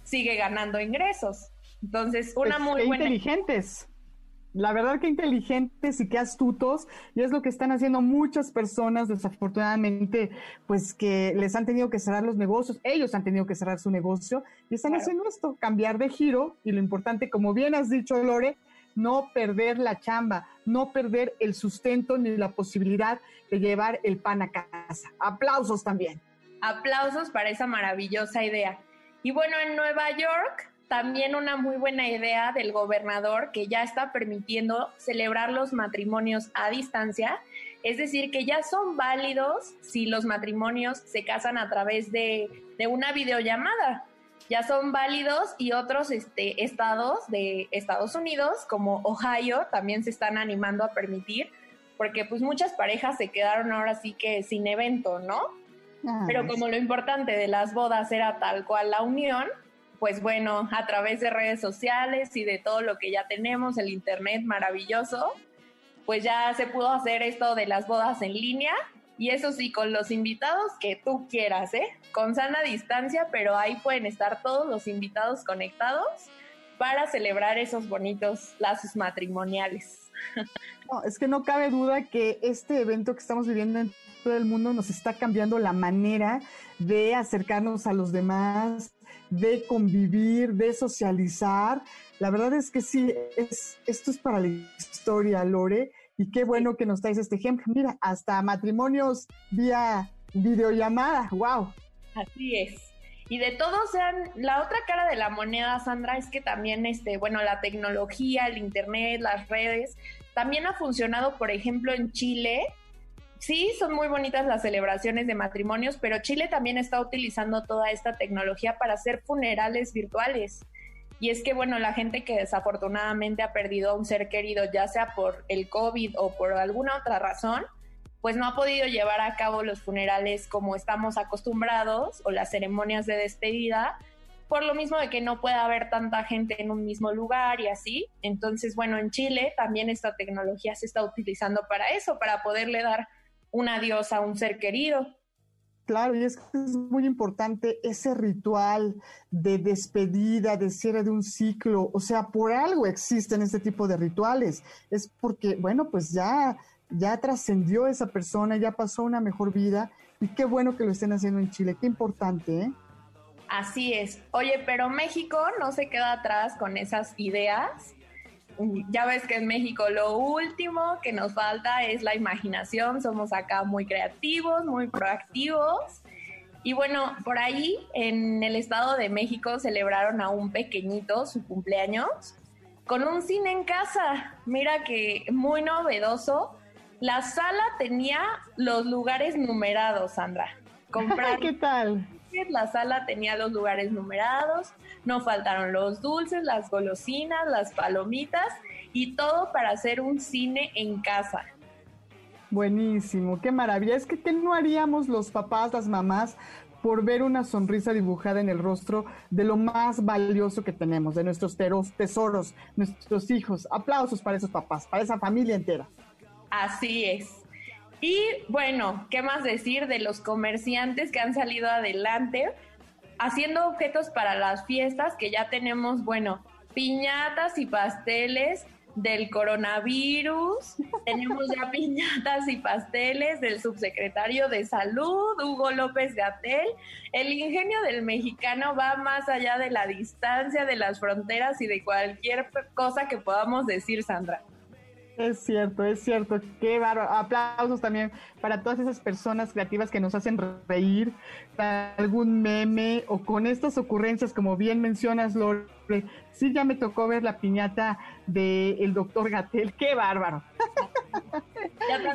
sigue ganando ingresos. Entonces, una pues, muy buena... inteligentes. La verdad que inteligentes y qué astutos, y es lo que están haciendo muchas personas, desafortunadamente, pues que les han tenido que cerrar los negocios, ellos han tenido que cerrar su negocio, y están haciendo esto, cambiar de giro, y lo importante, como bien has dicho, Lore, no perder la chamba, no perder el sustento ni la posibilidad de llevar el pan a casa. Aplausos también. Aplausos para esa maravillosa idea. Y bueno, en Nueva York también una muy buena idea del gobernador que ya está permitiendo celebrar los matrimonios a distancia, es decir, que ya son válidos si los matrimonios se casan a través de, de una videollamada. ya son válidos y otros este, estados de Estados Unidos, como Ohio, también se están animando a permitir, porque pues muchas parejas se quedaron ahora sí que sin evento, ¿no? Ah, Pero como lo importante de las bodas era tal cual la unión, pues bueno, a través de redes sociales y de todo lo que ya tenemos, el internet maravilloso, pues ya se pudo hacer esto de las bodas en línea y eso sí, con los invitados que tú quieras, ¿eh? Con sana distancia, pero ahí pueden estar todos los invitados conectados para celebrar esos bonitos lazos matrimoniales. No, es que no cabe duda que este evento que estamos viviendo en todo el mundo nos está cambiando la manera de acercarnos a los demás, de convivir, de socializar. La verdad es que sí, es, esto es para la historia, Lore, y qué bueno que nos traes este ejemplo. Mira, hasta matrimonios vía videollamada, wow. Así es. Y de todos sean, la otra cara de la moneda, Sandra, es que también, este, bueno, la tecnología, el internet, las redes, también ha funcionado, por ejemplo, en Chile. Sí, son muy bonitas las celebraciones de matrimonios, pero Chile también está utilizando toda esta tecnología para hacer funerales virtuales. Y es que, bueno, la gente que desafortunadamente ha perdido a un ser querido, ya sea por el COVID o por alguna otra razón, pues no ha podido llevar a cabo los funerales como estamos acostumbrados o las ceremonias de despedida, por lo mismo de que no puede haber tanta gente en un mismo lugar y así. Entonces, bueno, en Chile también esta tecnología se está utilizando para eso, para poderle dar un adiós a un ser querido. Claro, y es que es muy importante ese ritual de despedida, de cierre de un ciclo. O sea, por algo existen este tipo de rituales. Es porque, bueno, pues ya, ya trascendió esa persona, ya pasó una mejor vida. Y qué bueno que lo estén haciendo en Chile. Qué importante, ¿eh? Así es. Oye, pero México no se queda atrás con esas ideas. Ya ves que en México lo último que nos falta es la imaginación. Somos acá muy creativos, muy proactivos. Y bueno, por ahí en el Estado de México celebraron a un pequeñito su cumpleaños con un cine en casa. Mira que muy novedoso. La sala tenía los lugares numerados, Sandra. Comprar ¿Qué tal? La sala tenía los lugares numerados, no faltaron los dulces, las golosinas, las palomitas y todo para hacer un cine en casa. Buenísimo, qué maravilla. Es que ¿qué no haríamos los papás, las mamás, por ver una sonrisa dibujada en el rostro de lo más valioso que tenemos, de nuestros tesoros, nuestros hijos? Aplausos para esos papás, para esa familia entera. Así es. Y bueno, ¿qué más decir de los comerciantes que han salido adelante haciendo objetos para las fiestas que ya tenemos, bueno, piñatas y pasteles del coronavirus, tenemos ya piñatas y pasteles del subsecretario de Salud, Hugo López Gatel. El ingenio del mexicano va más allá de la distancia, de las fronteras y de cualquier cosa que podamos decir, Sandra. Es cierto, es cierto. Qué bárbaro. Aplausos también para todas esas personas creativas que nos hacen reír, para algún meme o con estas ocurrencias, como bien mencionas, Lore. Sí, ya me tocó ver la piñata del doctor Gatel. Qué bárbaro.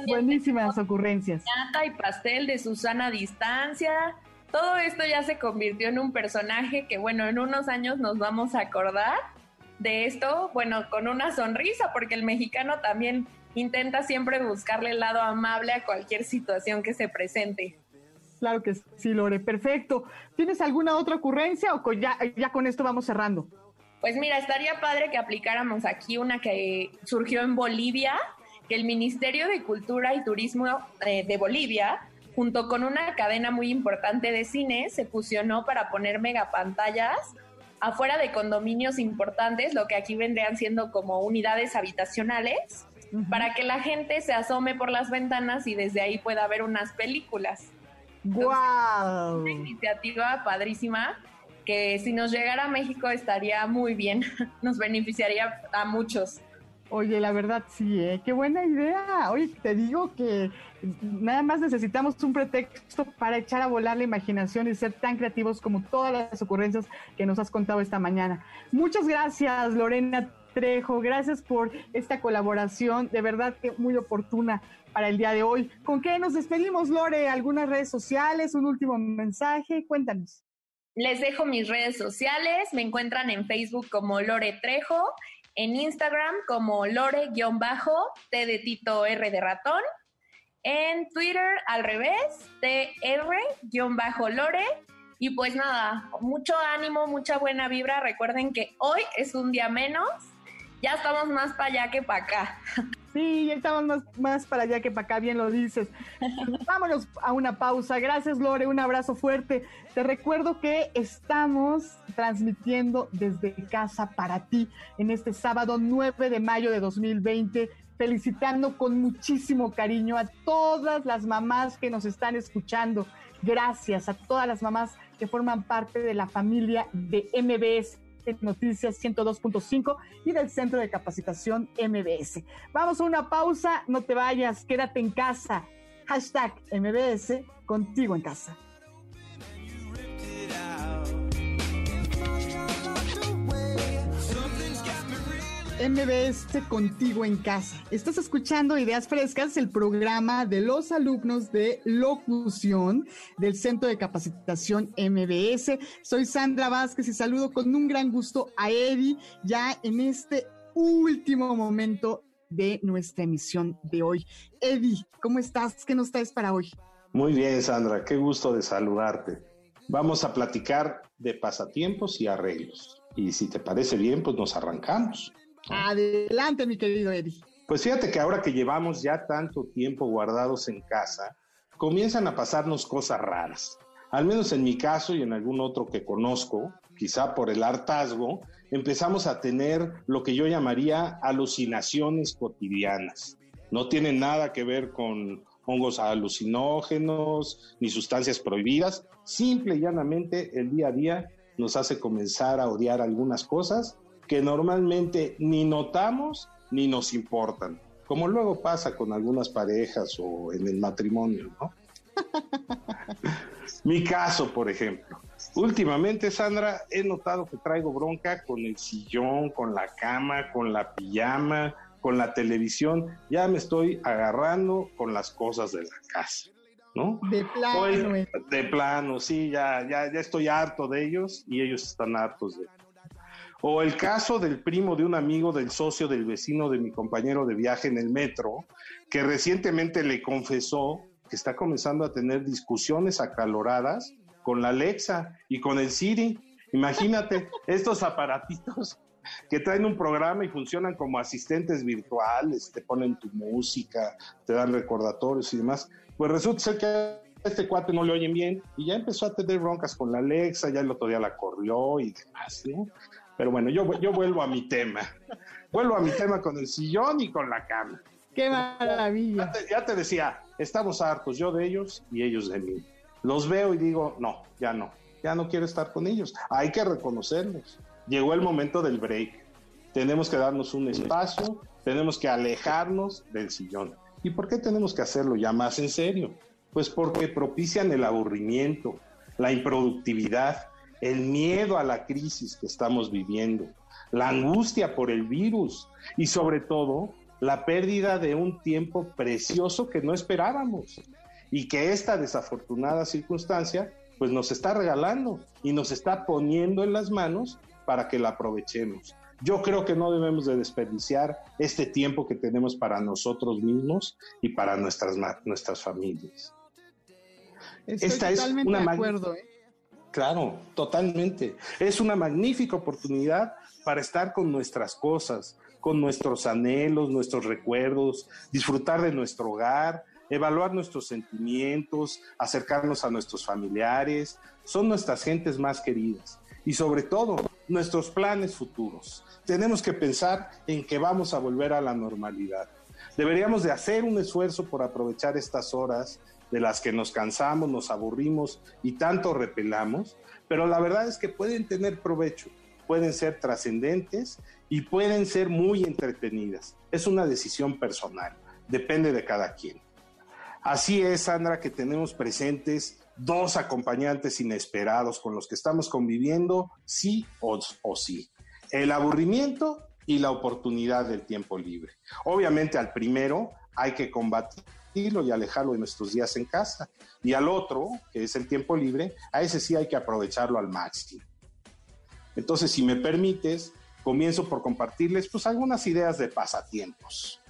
Buenísimas ocurrencias. Piñata y pastel de Susana Distancia. Todo esto ya se convirtió en un personaje que, bueno, en unos años nos vamos a acordar de esto, bueno, con una sonrisa, porque el mexicano también intenta siempre buscarle el lado amable a cualquier situación que se presente. Claro que sí, Lore, perfecto. ¿Tienes alguna otra ocurrencia o ya, ya con esto vamos cerrando? Pues mira, estaría padre que aplicáramos aquí una que surgió en Bolivia, que el Ministerio de Cultura y Turismo eh, de Bolivia, junto con una cadena muy importante de cine, se fusionó para poner megapantallas afuera de condominios importantes, lo que aquí vendrían siendo como unidades habitacionales, para que la gente se asome por las ventanas y desde ahí pueda ver unas películas. ¡Guau! Una iniciativa padrísima que si nos llegara a México estaría muy bien, nos beneficiaría a muchos. Oye, la verdad sí, ¿eh? qué buena idea. Oye, te digo que nada más necesitamos un pretexto para echar a volar la imaginación y ser tan creativos como todas las ocurrencias que nos has contado esta mañana. Muchas gracias, Lorena Trejo. Gracias por esta colaboración, de verdad que muy oportuna para el día de hoy. ¿Con qué nos despedimos, Lore? ¿Algunas redes sociales? ¿Un último mensaje? Cuéntanos. Les dejo mis redes sociales. Me encuentran en Facebook como Lore Trejo, en Instagram como Lore-T de Tito R de ratón, en Twitter al revés, TR-Lore. Y pues nada, mucho ánimo, mucha buena vibra. Recuerden que hoy es un día menos. Ya estamos más para allá que para acá. Sí, ya estamos más, más para allá que para acá, bien lo dices. Vámonos a una pausa. Gracias, Lore, un abrazo fuerte. Te recuerdo que estamos transmitiendo desde casa para ti en este sábado 9 de mayo de 2020 felicitando con muchísimo cariño a todas las mamás que nos están escuchando. Gracias a todas las mamás que forman parte de la familia de MBS Noticias 102.5 y del Centro de Capacitación MBS. Vamos a una pausa, no te vayas, quédate en casa. Hashtag MBS, contigo en casa. MBS contigo en casa. Estás escuchando Ideas Frescas, el programa de los alumnos de locución del Centro de Capacitación MBS. Soy Sandra Vázquez y saludo con un gran gusto a Eddie ya en este último momento de nuestra emisión de hoy. Eddie, ¿cómo estás? ¿Qué nos traes para hoy? Muy bien, Sandra, qué gusto de saludarte. Vamos a platicar de pasatiempos y arreglos. Y si te parece bien, pues nos arrancamos. Adelante, mi querido Eddie. Pues fíjate que ahora que llevamos ya tanto tiempo guardados en casa, comienzan a pasarnos cosas raras. Al menos en mi caso y en algún otro que conozco, quizá por el hartazgo, empezamos a tener lo que yo llamaría alucinaciones cotidianas. No tienen nada que ver con hongos alucinógenos ni sustancias prohibidas. Simple y llanamente el día a día nos hace comenzar a odiar algunas cosas que normalmente ni notamos ni nos importan, como luego pasa con algunas parejas o en el matrimonio, ¿no? Mi caso, por ejemplo. Últimamente, Sandra, he notado que traigo bronca con el sillón, con la cama, con la pijama, con la televisión. Ya me estoy agarrando con las cosas de la casa, ¿no? De plano. De plano, sí, ya, ya, ya estoy harto de ellos y ellos están hartos de o el caso del primo de un amigo del socio del vecino de mi compañero de viaje en el metro, que recientemente le confesó que está comenzando a tener discusiones acaloradas con la Alexa y con el Siri. Imagínate estos aparatitos que traen un programa y funcionan como asistentes virtuales, te ponen tu música, te dan recordatorios y demás. Pues resulta ser que a este cuate no le oyen bien y ya empezó a tener broncas con la Alexa, ya el otro día la corrió y demás, ¿no? Pero bueno, yo, yo vuelvo a mi tema. Vuelvo a mi tema con el sillón y con la cama. ¡Qué maravilla! Ya te, decía, estamos hartos, yo de ellos y ellos de mí. Los veo y digo, no, ya no, ya no quiero estar con ellos. Hay que reconocerlos. Llegó el momento del break. Tenemos que darnos un espacio, tenemos que alejarnos del sillón. ¿Y por qué tenemos que hacerlo ya más en serio? Pues porque propician el aburrimiento, la improductividad, el miedo a la crisis que estamos viviendo, la angustia por el virus y sobre todo la pérdida de un tiempo precioso que no esperábamos y que esta desafortunada circunstancia pues nos está regalando y nos está poniendo en las manos para que la aprovechemos. Yo creo que no debemos de desperdiciar este tiempo que tenemos para nosotros mismos y para nuestras, nuestras familias. Esta es una de acuerdo, ¿eh? Claro, totalmente. Es una magnífica oportunidad para estar con nuestras cosas, con nuestros anhelos, nuestros recuerdos, disfrutar de nuestro hogar, evaluar nuestros sentimientos, acercarnos a nuestros familiares, son nuestras gentes más queridas y sobre todo nuestros planes futuros. Tenemos que pensar en que vamos a volver a la normalidad. Deberíamos de hacer un esfuerzo por aprovechar estas horas de las que nos cansamos, nos aburrimos y tanto repelamos, pero la verdad es que pueden tener provecho, pueden ser trascendentes y pueden ser muy entretenidas. Es una decisión personal, depende de cada quien. Así es, Sandra, que tenemos presentes dos acompañantes inesperados con los que estamos conviviendo, sí o, o sí. El aburrimiento y la oportunidad del tiempo libre. Obviamente al primero hay que y alejarlo de nuestros días en casa. Y al otro, que es el tiempo libre, a ese sí hay que aprovecharlo al máximo. Entonces, si me permites, comienzo por compartirles pues algunas ideas de pasatiempos.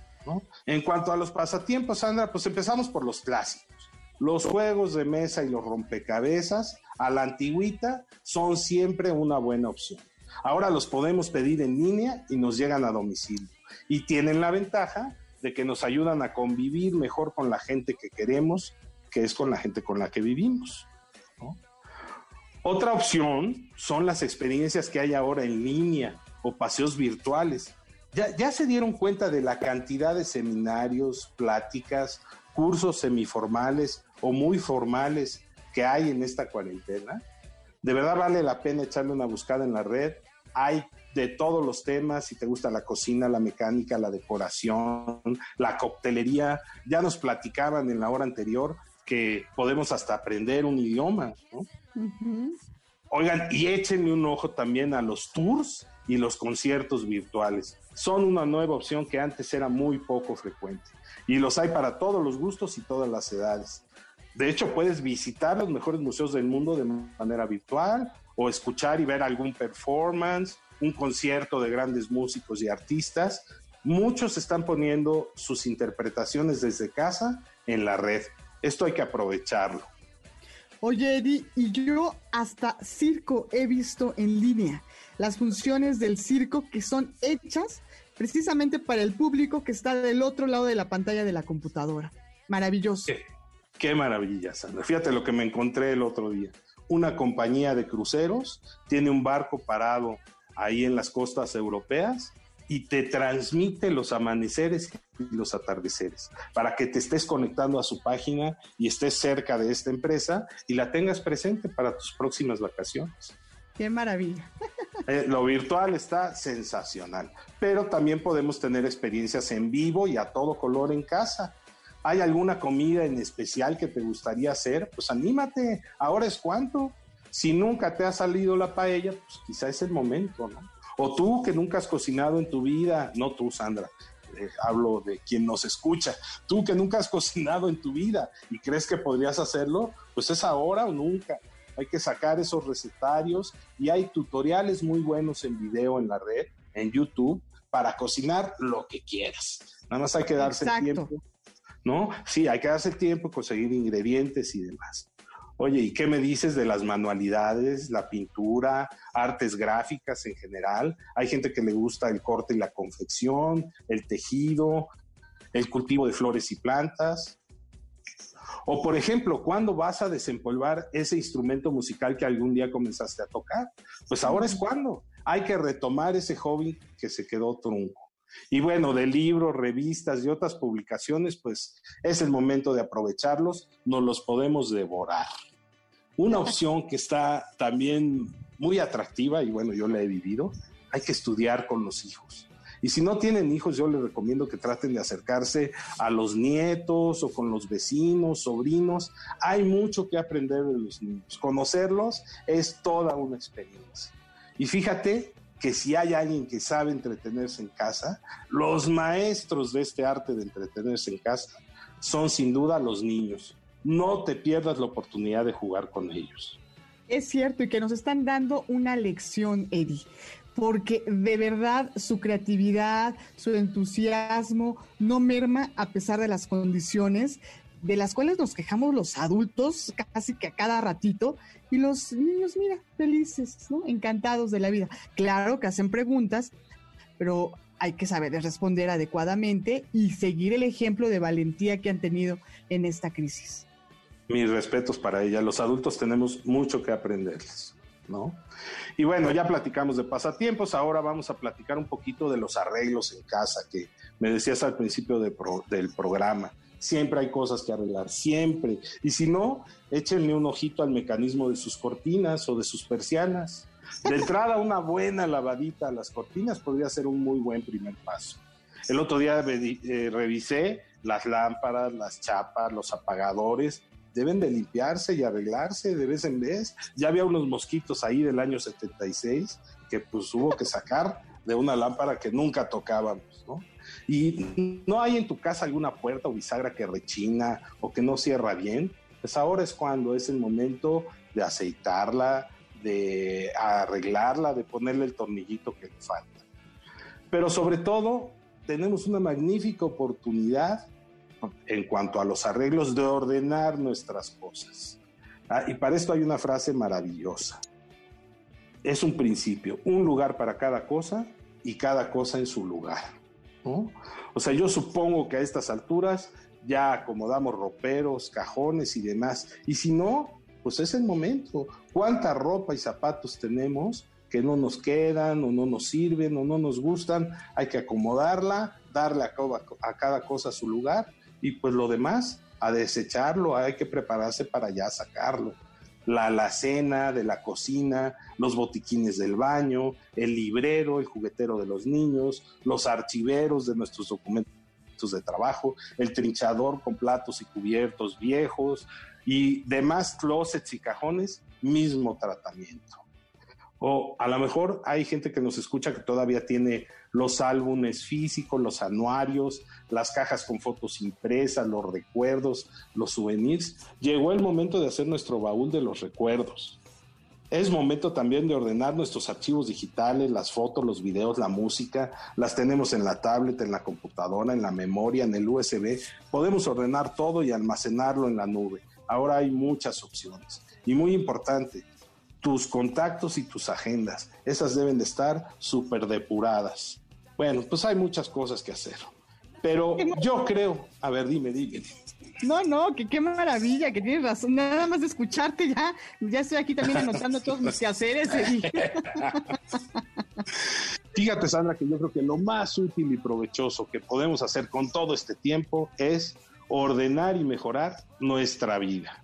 En cuanto a los pasatiempos, Sandra, pues empezamos por los clásicos. Los juegos de mesa y los rompecabezas a la antigüita son siempre una buena opción. Ahora los podemos pedir en línea y nos llegan a domicilio. Y tienen la ventaja de que nos ayudan a convivir mejor con la gente que queremos, que es con la gente con la que vivimos. Otra opción son las experiencias que hay ahora en línea o paseos virtuales. Ya, ya se dieron cuenta de la cantidad de seminarios, pláticas, cursos semiformales o muy formales que hay en esta cuarentena. De verdad vale la pena echarle una buscada en la red. Hay de todos los temas, si te gusta la cocina, la mecánica, la decoración, la coctelería. Ya nos platicaban en la hora anterior que podemos hasta aprender un idioma. Oigan, y échenle un ojo también a los tours y los conciertos virtuales. Son una nueva opción que antes era muy poco frecuente y los hay para todos los gustos y todas las edades. De hecho, puedes visitar los mejores museos del mundo de manera virtual o escuchar y ver algún performance, un concierto de grandes músicos y artistas. Muchos están poniendo sus interpretaciones desde casa en la red. Esto hay que aprovecharlo. Oye, Eddie, y yo hasta circo he visto en línea. Las funciones del circo que son hechas precisamente para el público que está del otro lado de la pantalla de la computadora. Maravilloso. Qué, maravilla, Sandra. Fíjate lo que me encontré el otro día. Una compañía de cruceros tiene un barco parado ahí en las costas europeas y te transmite los amaneceres y los atardeceres para que te estés conectando a su página y estés cerca de esta empresa y la tengas presente para tus próximas vacaciones. Qué maravilla. Eh, lo virtual está sensacional, pero también podemos tener experiencias en vivo y a todo color en casa. ¿Hay alguna comida en especial que te gustaría hacer? Pues anímate, ahora es cuánto. Si nunca te ha salido la paella, pues quizá es el momento, ¿no? O tú que nunca has cocinado en tu vida, no tú, Sandra, eh, hablo de quien nos escucha, tú que nunca has cocinado en tu vida y crees que podrías hacerlo, pues es ahora o nunca hay que sacar esos recetarios y hay tutoriales muy buenos en video en la red, en YouTube, para cocinar lo que quieras. Nada más hay que darse el tiempo, ¿no? Sí, hay que darse el tiempo, conseguir ingredientes y demás. Oye, ¿y qué me dices de las manualidades, la pintura, artes gráficas en general? Hay gente que le gusta el corte y la confección, el tejido, el cultivo de flores y plantas. O por ejemplo, ¿cuándo vas a desempolvar ese instrumento musical que algún día comenzaste a tocar? Pues ahora es cuando. Hay que retomar ese hobby que se quedó trunco. Y bueno, de libros, revistas y otras publicaciones, pues es el momento de aprovecharlos, nos los podemos devorar. Una opción que está también muy atractiva, y bueno, yo la he vivido, hay que estudiar con los hijos. Y si no tienen hijos, yo les recomiendo que traten de acercarse a los nietos o con los vecinos, sobrinos. Hay mucho que aprender de los niños. Conocerlos es toda una experiencia. Y fíjate que si hay alguien que sabe entretenerse en casa, los maestros de este arte de entretenerse en casa son sin duda los niños. No te pierdas la oportunidad de jugar con ellos. Es cierto y que nos están dando una lección, Eddie porque de verdad su creatividad, su entusiasmo no merma a pesar de las condiciones de las cuales nos quejamos los adultos casi que a cada ratito y los niños, mira, felices, ¿no? encantados de la vida. Claro que hacen preguntas, pero hay que saber responder adecuadamente y seguir el ejemplo de valentía que han tenido en esta crisis. Mis respetos para ella. Los adultos tenemos mucho que aprenderles, ¿no? Y bueno, ya platicamos de pasatiempos, ahora vamos a platicar un poquito de los arreglos en casa que me decías al principio del programa. Siempre hay cosas que arreglar, siempre. Y si no, échenle un ojito al mecanismo de sus cortinas o de sus persianas. De entrada, una buena lavadita a las cortinas podría ser un muy buen primer paso. El otro día eh, revisé las lámparas, las chapas, los apagadores deben de limpiarse y arreglarse de vez en vez. Ya había unos mosquitos ahí del año 76 que pues hubo que sacar de una lámpara que nunca tocábamos, ¿no? y no hay en tu casa alguna puerta o bisagra que rechina o que no cierra bien, pues ahora es cuando es el momento de aceitarla, de arreglarla, de ponerle el tornillito que le falta. Pero sobre todo, tenemos una magnífica oportunidad en cuanto a los arreglos de ordenar nuestras cosas. Ah, y para esto hay una frase maravillosa. Es un principio, un lugar para cada cosa y cada cosa en su lugar. O sea, yo supongo que a estas alturas ya acomodamos roperos, cajones y demás. Y si no, pues es el momento. ¿Cuánta ropa y zapatos tenemos que no nos quedan o no nos sirven o no nos gustan? Hay que acomodarla, darle a a cada cosa su lugar y pues lo demás a desecharlo, hay que prepararse para ya sacarlo. La alacena de la cocina, los botiquines del baño, el librero, el juguetero de los niños, los archiveros de nuestros documentos de trabajo, el trinchador con platos y cubiertos viejos y demás closets y cajones, mismo tratamiento. O a lo mejor hay gente que nos escucha que todavía tiene los álbumes físicos, los anuarios, las cajas con fotos impresas, los recuerdos, los souvenirs. Llegó el momento de hacer nuestro baúl de los recuerdos. Es momento también de ordenar nuestros archivos digitales, las fotos, los videos, la música. Las tenemos en la tablet, en la computadora, en la memoria, en el USB. Podemos ordenar todo y almacenarlo en la nube. Ahora hay muchas opciones. Y muy importante, tus contactos y tus agendas. Esas deben de estar súper depuradas. Bueno, pues hay muchas cosas que hacer. Pero yo creo, a ver, dime, dime. No, no, que qué maravilla, que tienes razón. Nada más de escucharte ya, ya estoy aquí también anotando todos mis quehaceres. Fíjate, Sandra, que yo creo que lo más útil y provechoso que podemos hacer con todo este tiempo es ordenar y mejorar nuestra vida.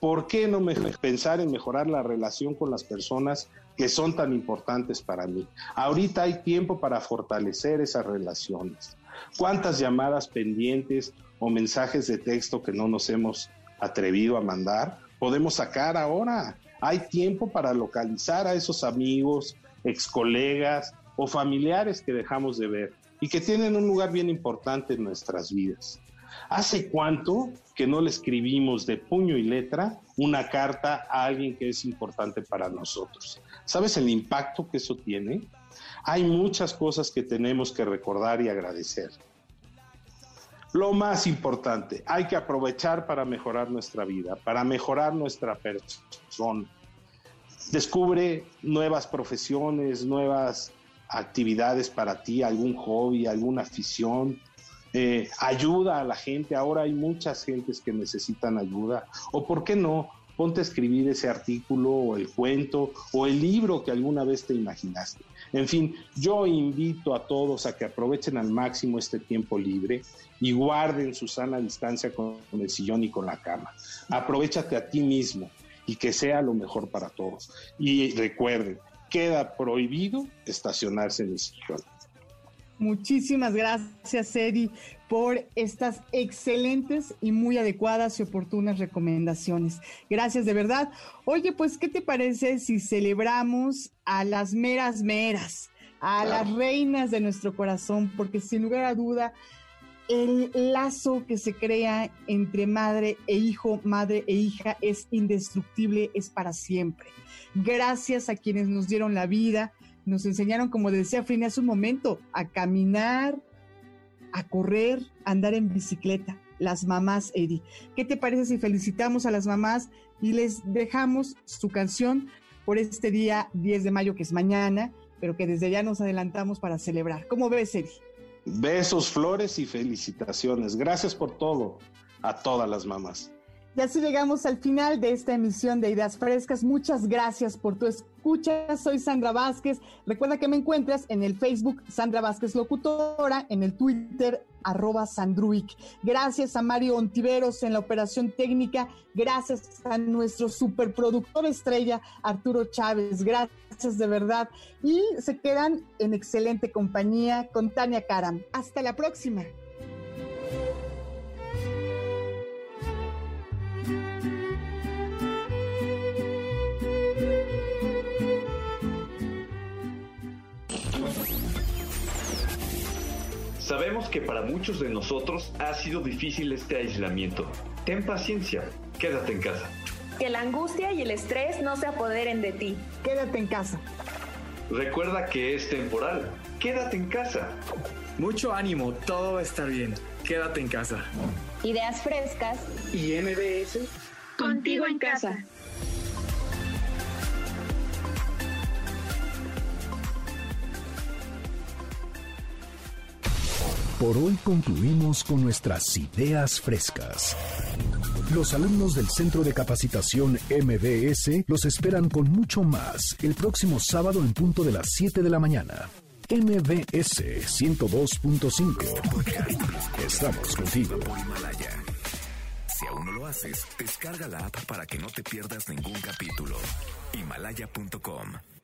¿Por qué no pensar en mejorar la relación con las personas que son tan importantes para mí? Ahorita hay tiempo para fortalecer esas relaciones. ¿Cuántas llamadas pendientes o mensajes de texto que no nos hemos atrevido a mandar podemos sacar ahora? Hay tiempo para localizar a esos amigos, ex colegas o familiares que dejamos de ver y que tienen un lugar bien importante en nuestras vidas. ¿Hace cuánto que no le escribimos de puño y letra una carta a alguien que es importante para nosotros? ¿Sabes el impacto que eso tiene? Hay muchas cosas que tenemos que recordar y agradecer. Lo más importante, hay que aprovechar para mejorar nuestra vida, para mejorar nuestra persona. Descubre nuevas profesiones, nuevas actividades para ti, algún hobby, alguna afición, eh, ayuda a la gente. Ahora hay muchas gentes que necesitan ayuda. O por qué no, ponte a escribir ese artículo o el cuento o el libro que alguna vez te imaginaste. En fin, yo invito a todos a que aprovechen al máximo este tiempo libre y guarden su sana distancia con el sillón y con la cama. Aprovechate a ti mismo y que sea lo mejor para todos. Y recuerden, queda prohibido estacionarse en el sillón. Muchísimas gracias, Eddie, por estas excelentes y muy adecuadas y oportunas recomendaciones. Gracias de verdad. Oye, pues, ¿qué te parece si celebramos a las meras meras, a las reinas de nuestro corazón? Porque sin lugar a duda, el lazo que se crea entre madre e hijo, madre e hija, es indestructible, es para siempre. Gracias a quienes nos dieron la vida, nos enseñaron, como decía Frine hace un momento, a caminar, a correr, a andar en bicicleta. Las mamás, Eddie. ¿Qué te parece si felicitamos a las mamás y les dejamos su canción por este día 10 de mayo, que es mañana, pero que desde ya nos adelantamos para celebrar? ¿Cómo ves, Eddie? Besos, flores y felicitaciones. Gracias por todo a todas las mamás. Y así llegamos al final de esta emisión de Ideas Frescas. Muchas gracias por tu escucha. Soy Sandra Vázquez. Recuerda que me encuentras en el Facebook Sandra Vázquez Locutora, en el Twitter arroba Sandruic. Gracias a Mario Ontiveros en la operación técnica. Gracias a nuestro superproductor estrella Arturo Chávez. Gracias de verdad. Y se quedan en excelente compañía con Tania Karam. Hasta la próxima. Sabemos que para muchos de nosotros ha sido difícil este aislamiento. Ten paciencia, quédate en casa. Que la angustia y el estrés no se apoderen de ti. Quédate en casa. Recuerda que es temporal. Quédate en casa. Mucho ánimo, todo va a estar bien. Quédate en casa. Ideas frescas y MBS contigo en casa. Por hoy concluimos con nuestras ideas frescas. Los alumnos del Centro de Capacitación MBS los esperan con mucho más el próximo sábado en punto de las 7 de la mañana. MBS 102.5. Estamos contigo. Si aún no lo haces, descarga la app para que no te pierdas ningún capítulo. Himalaya.com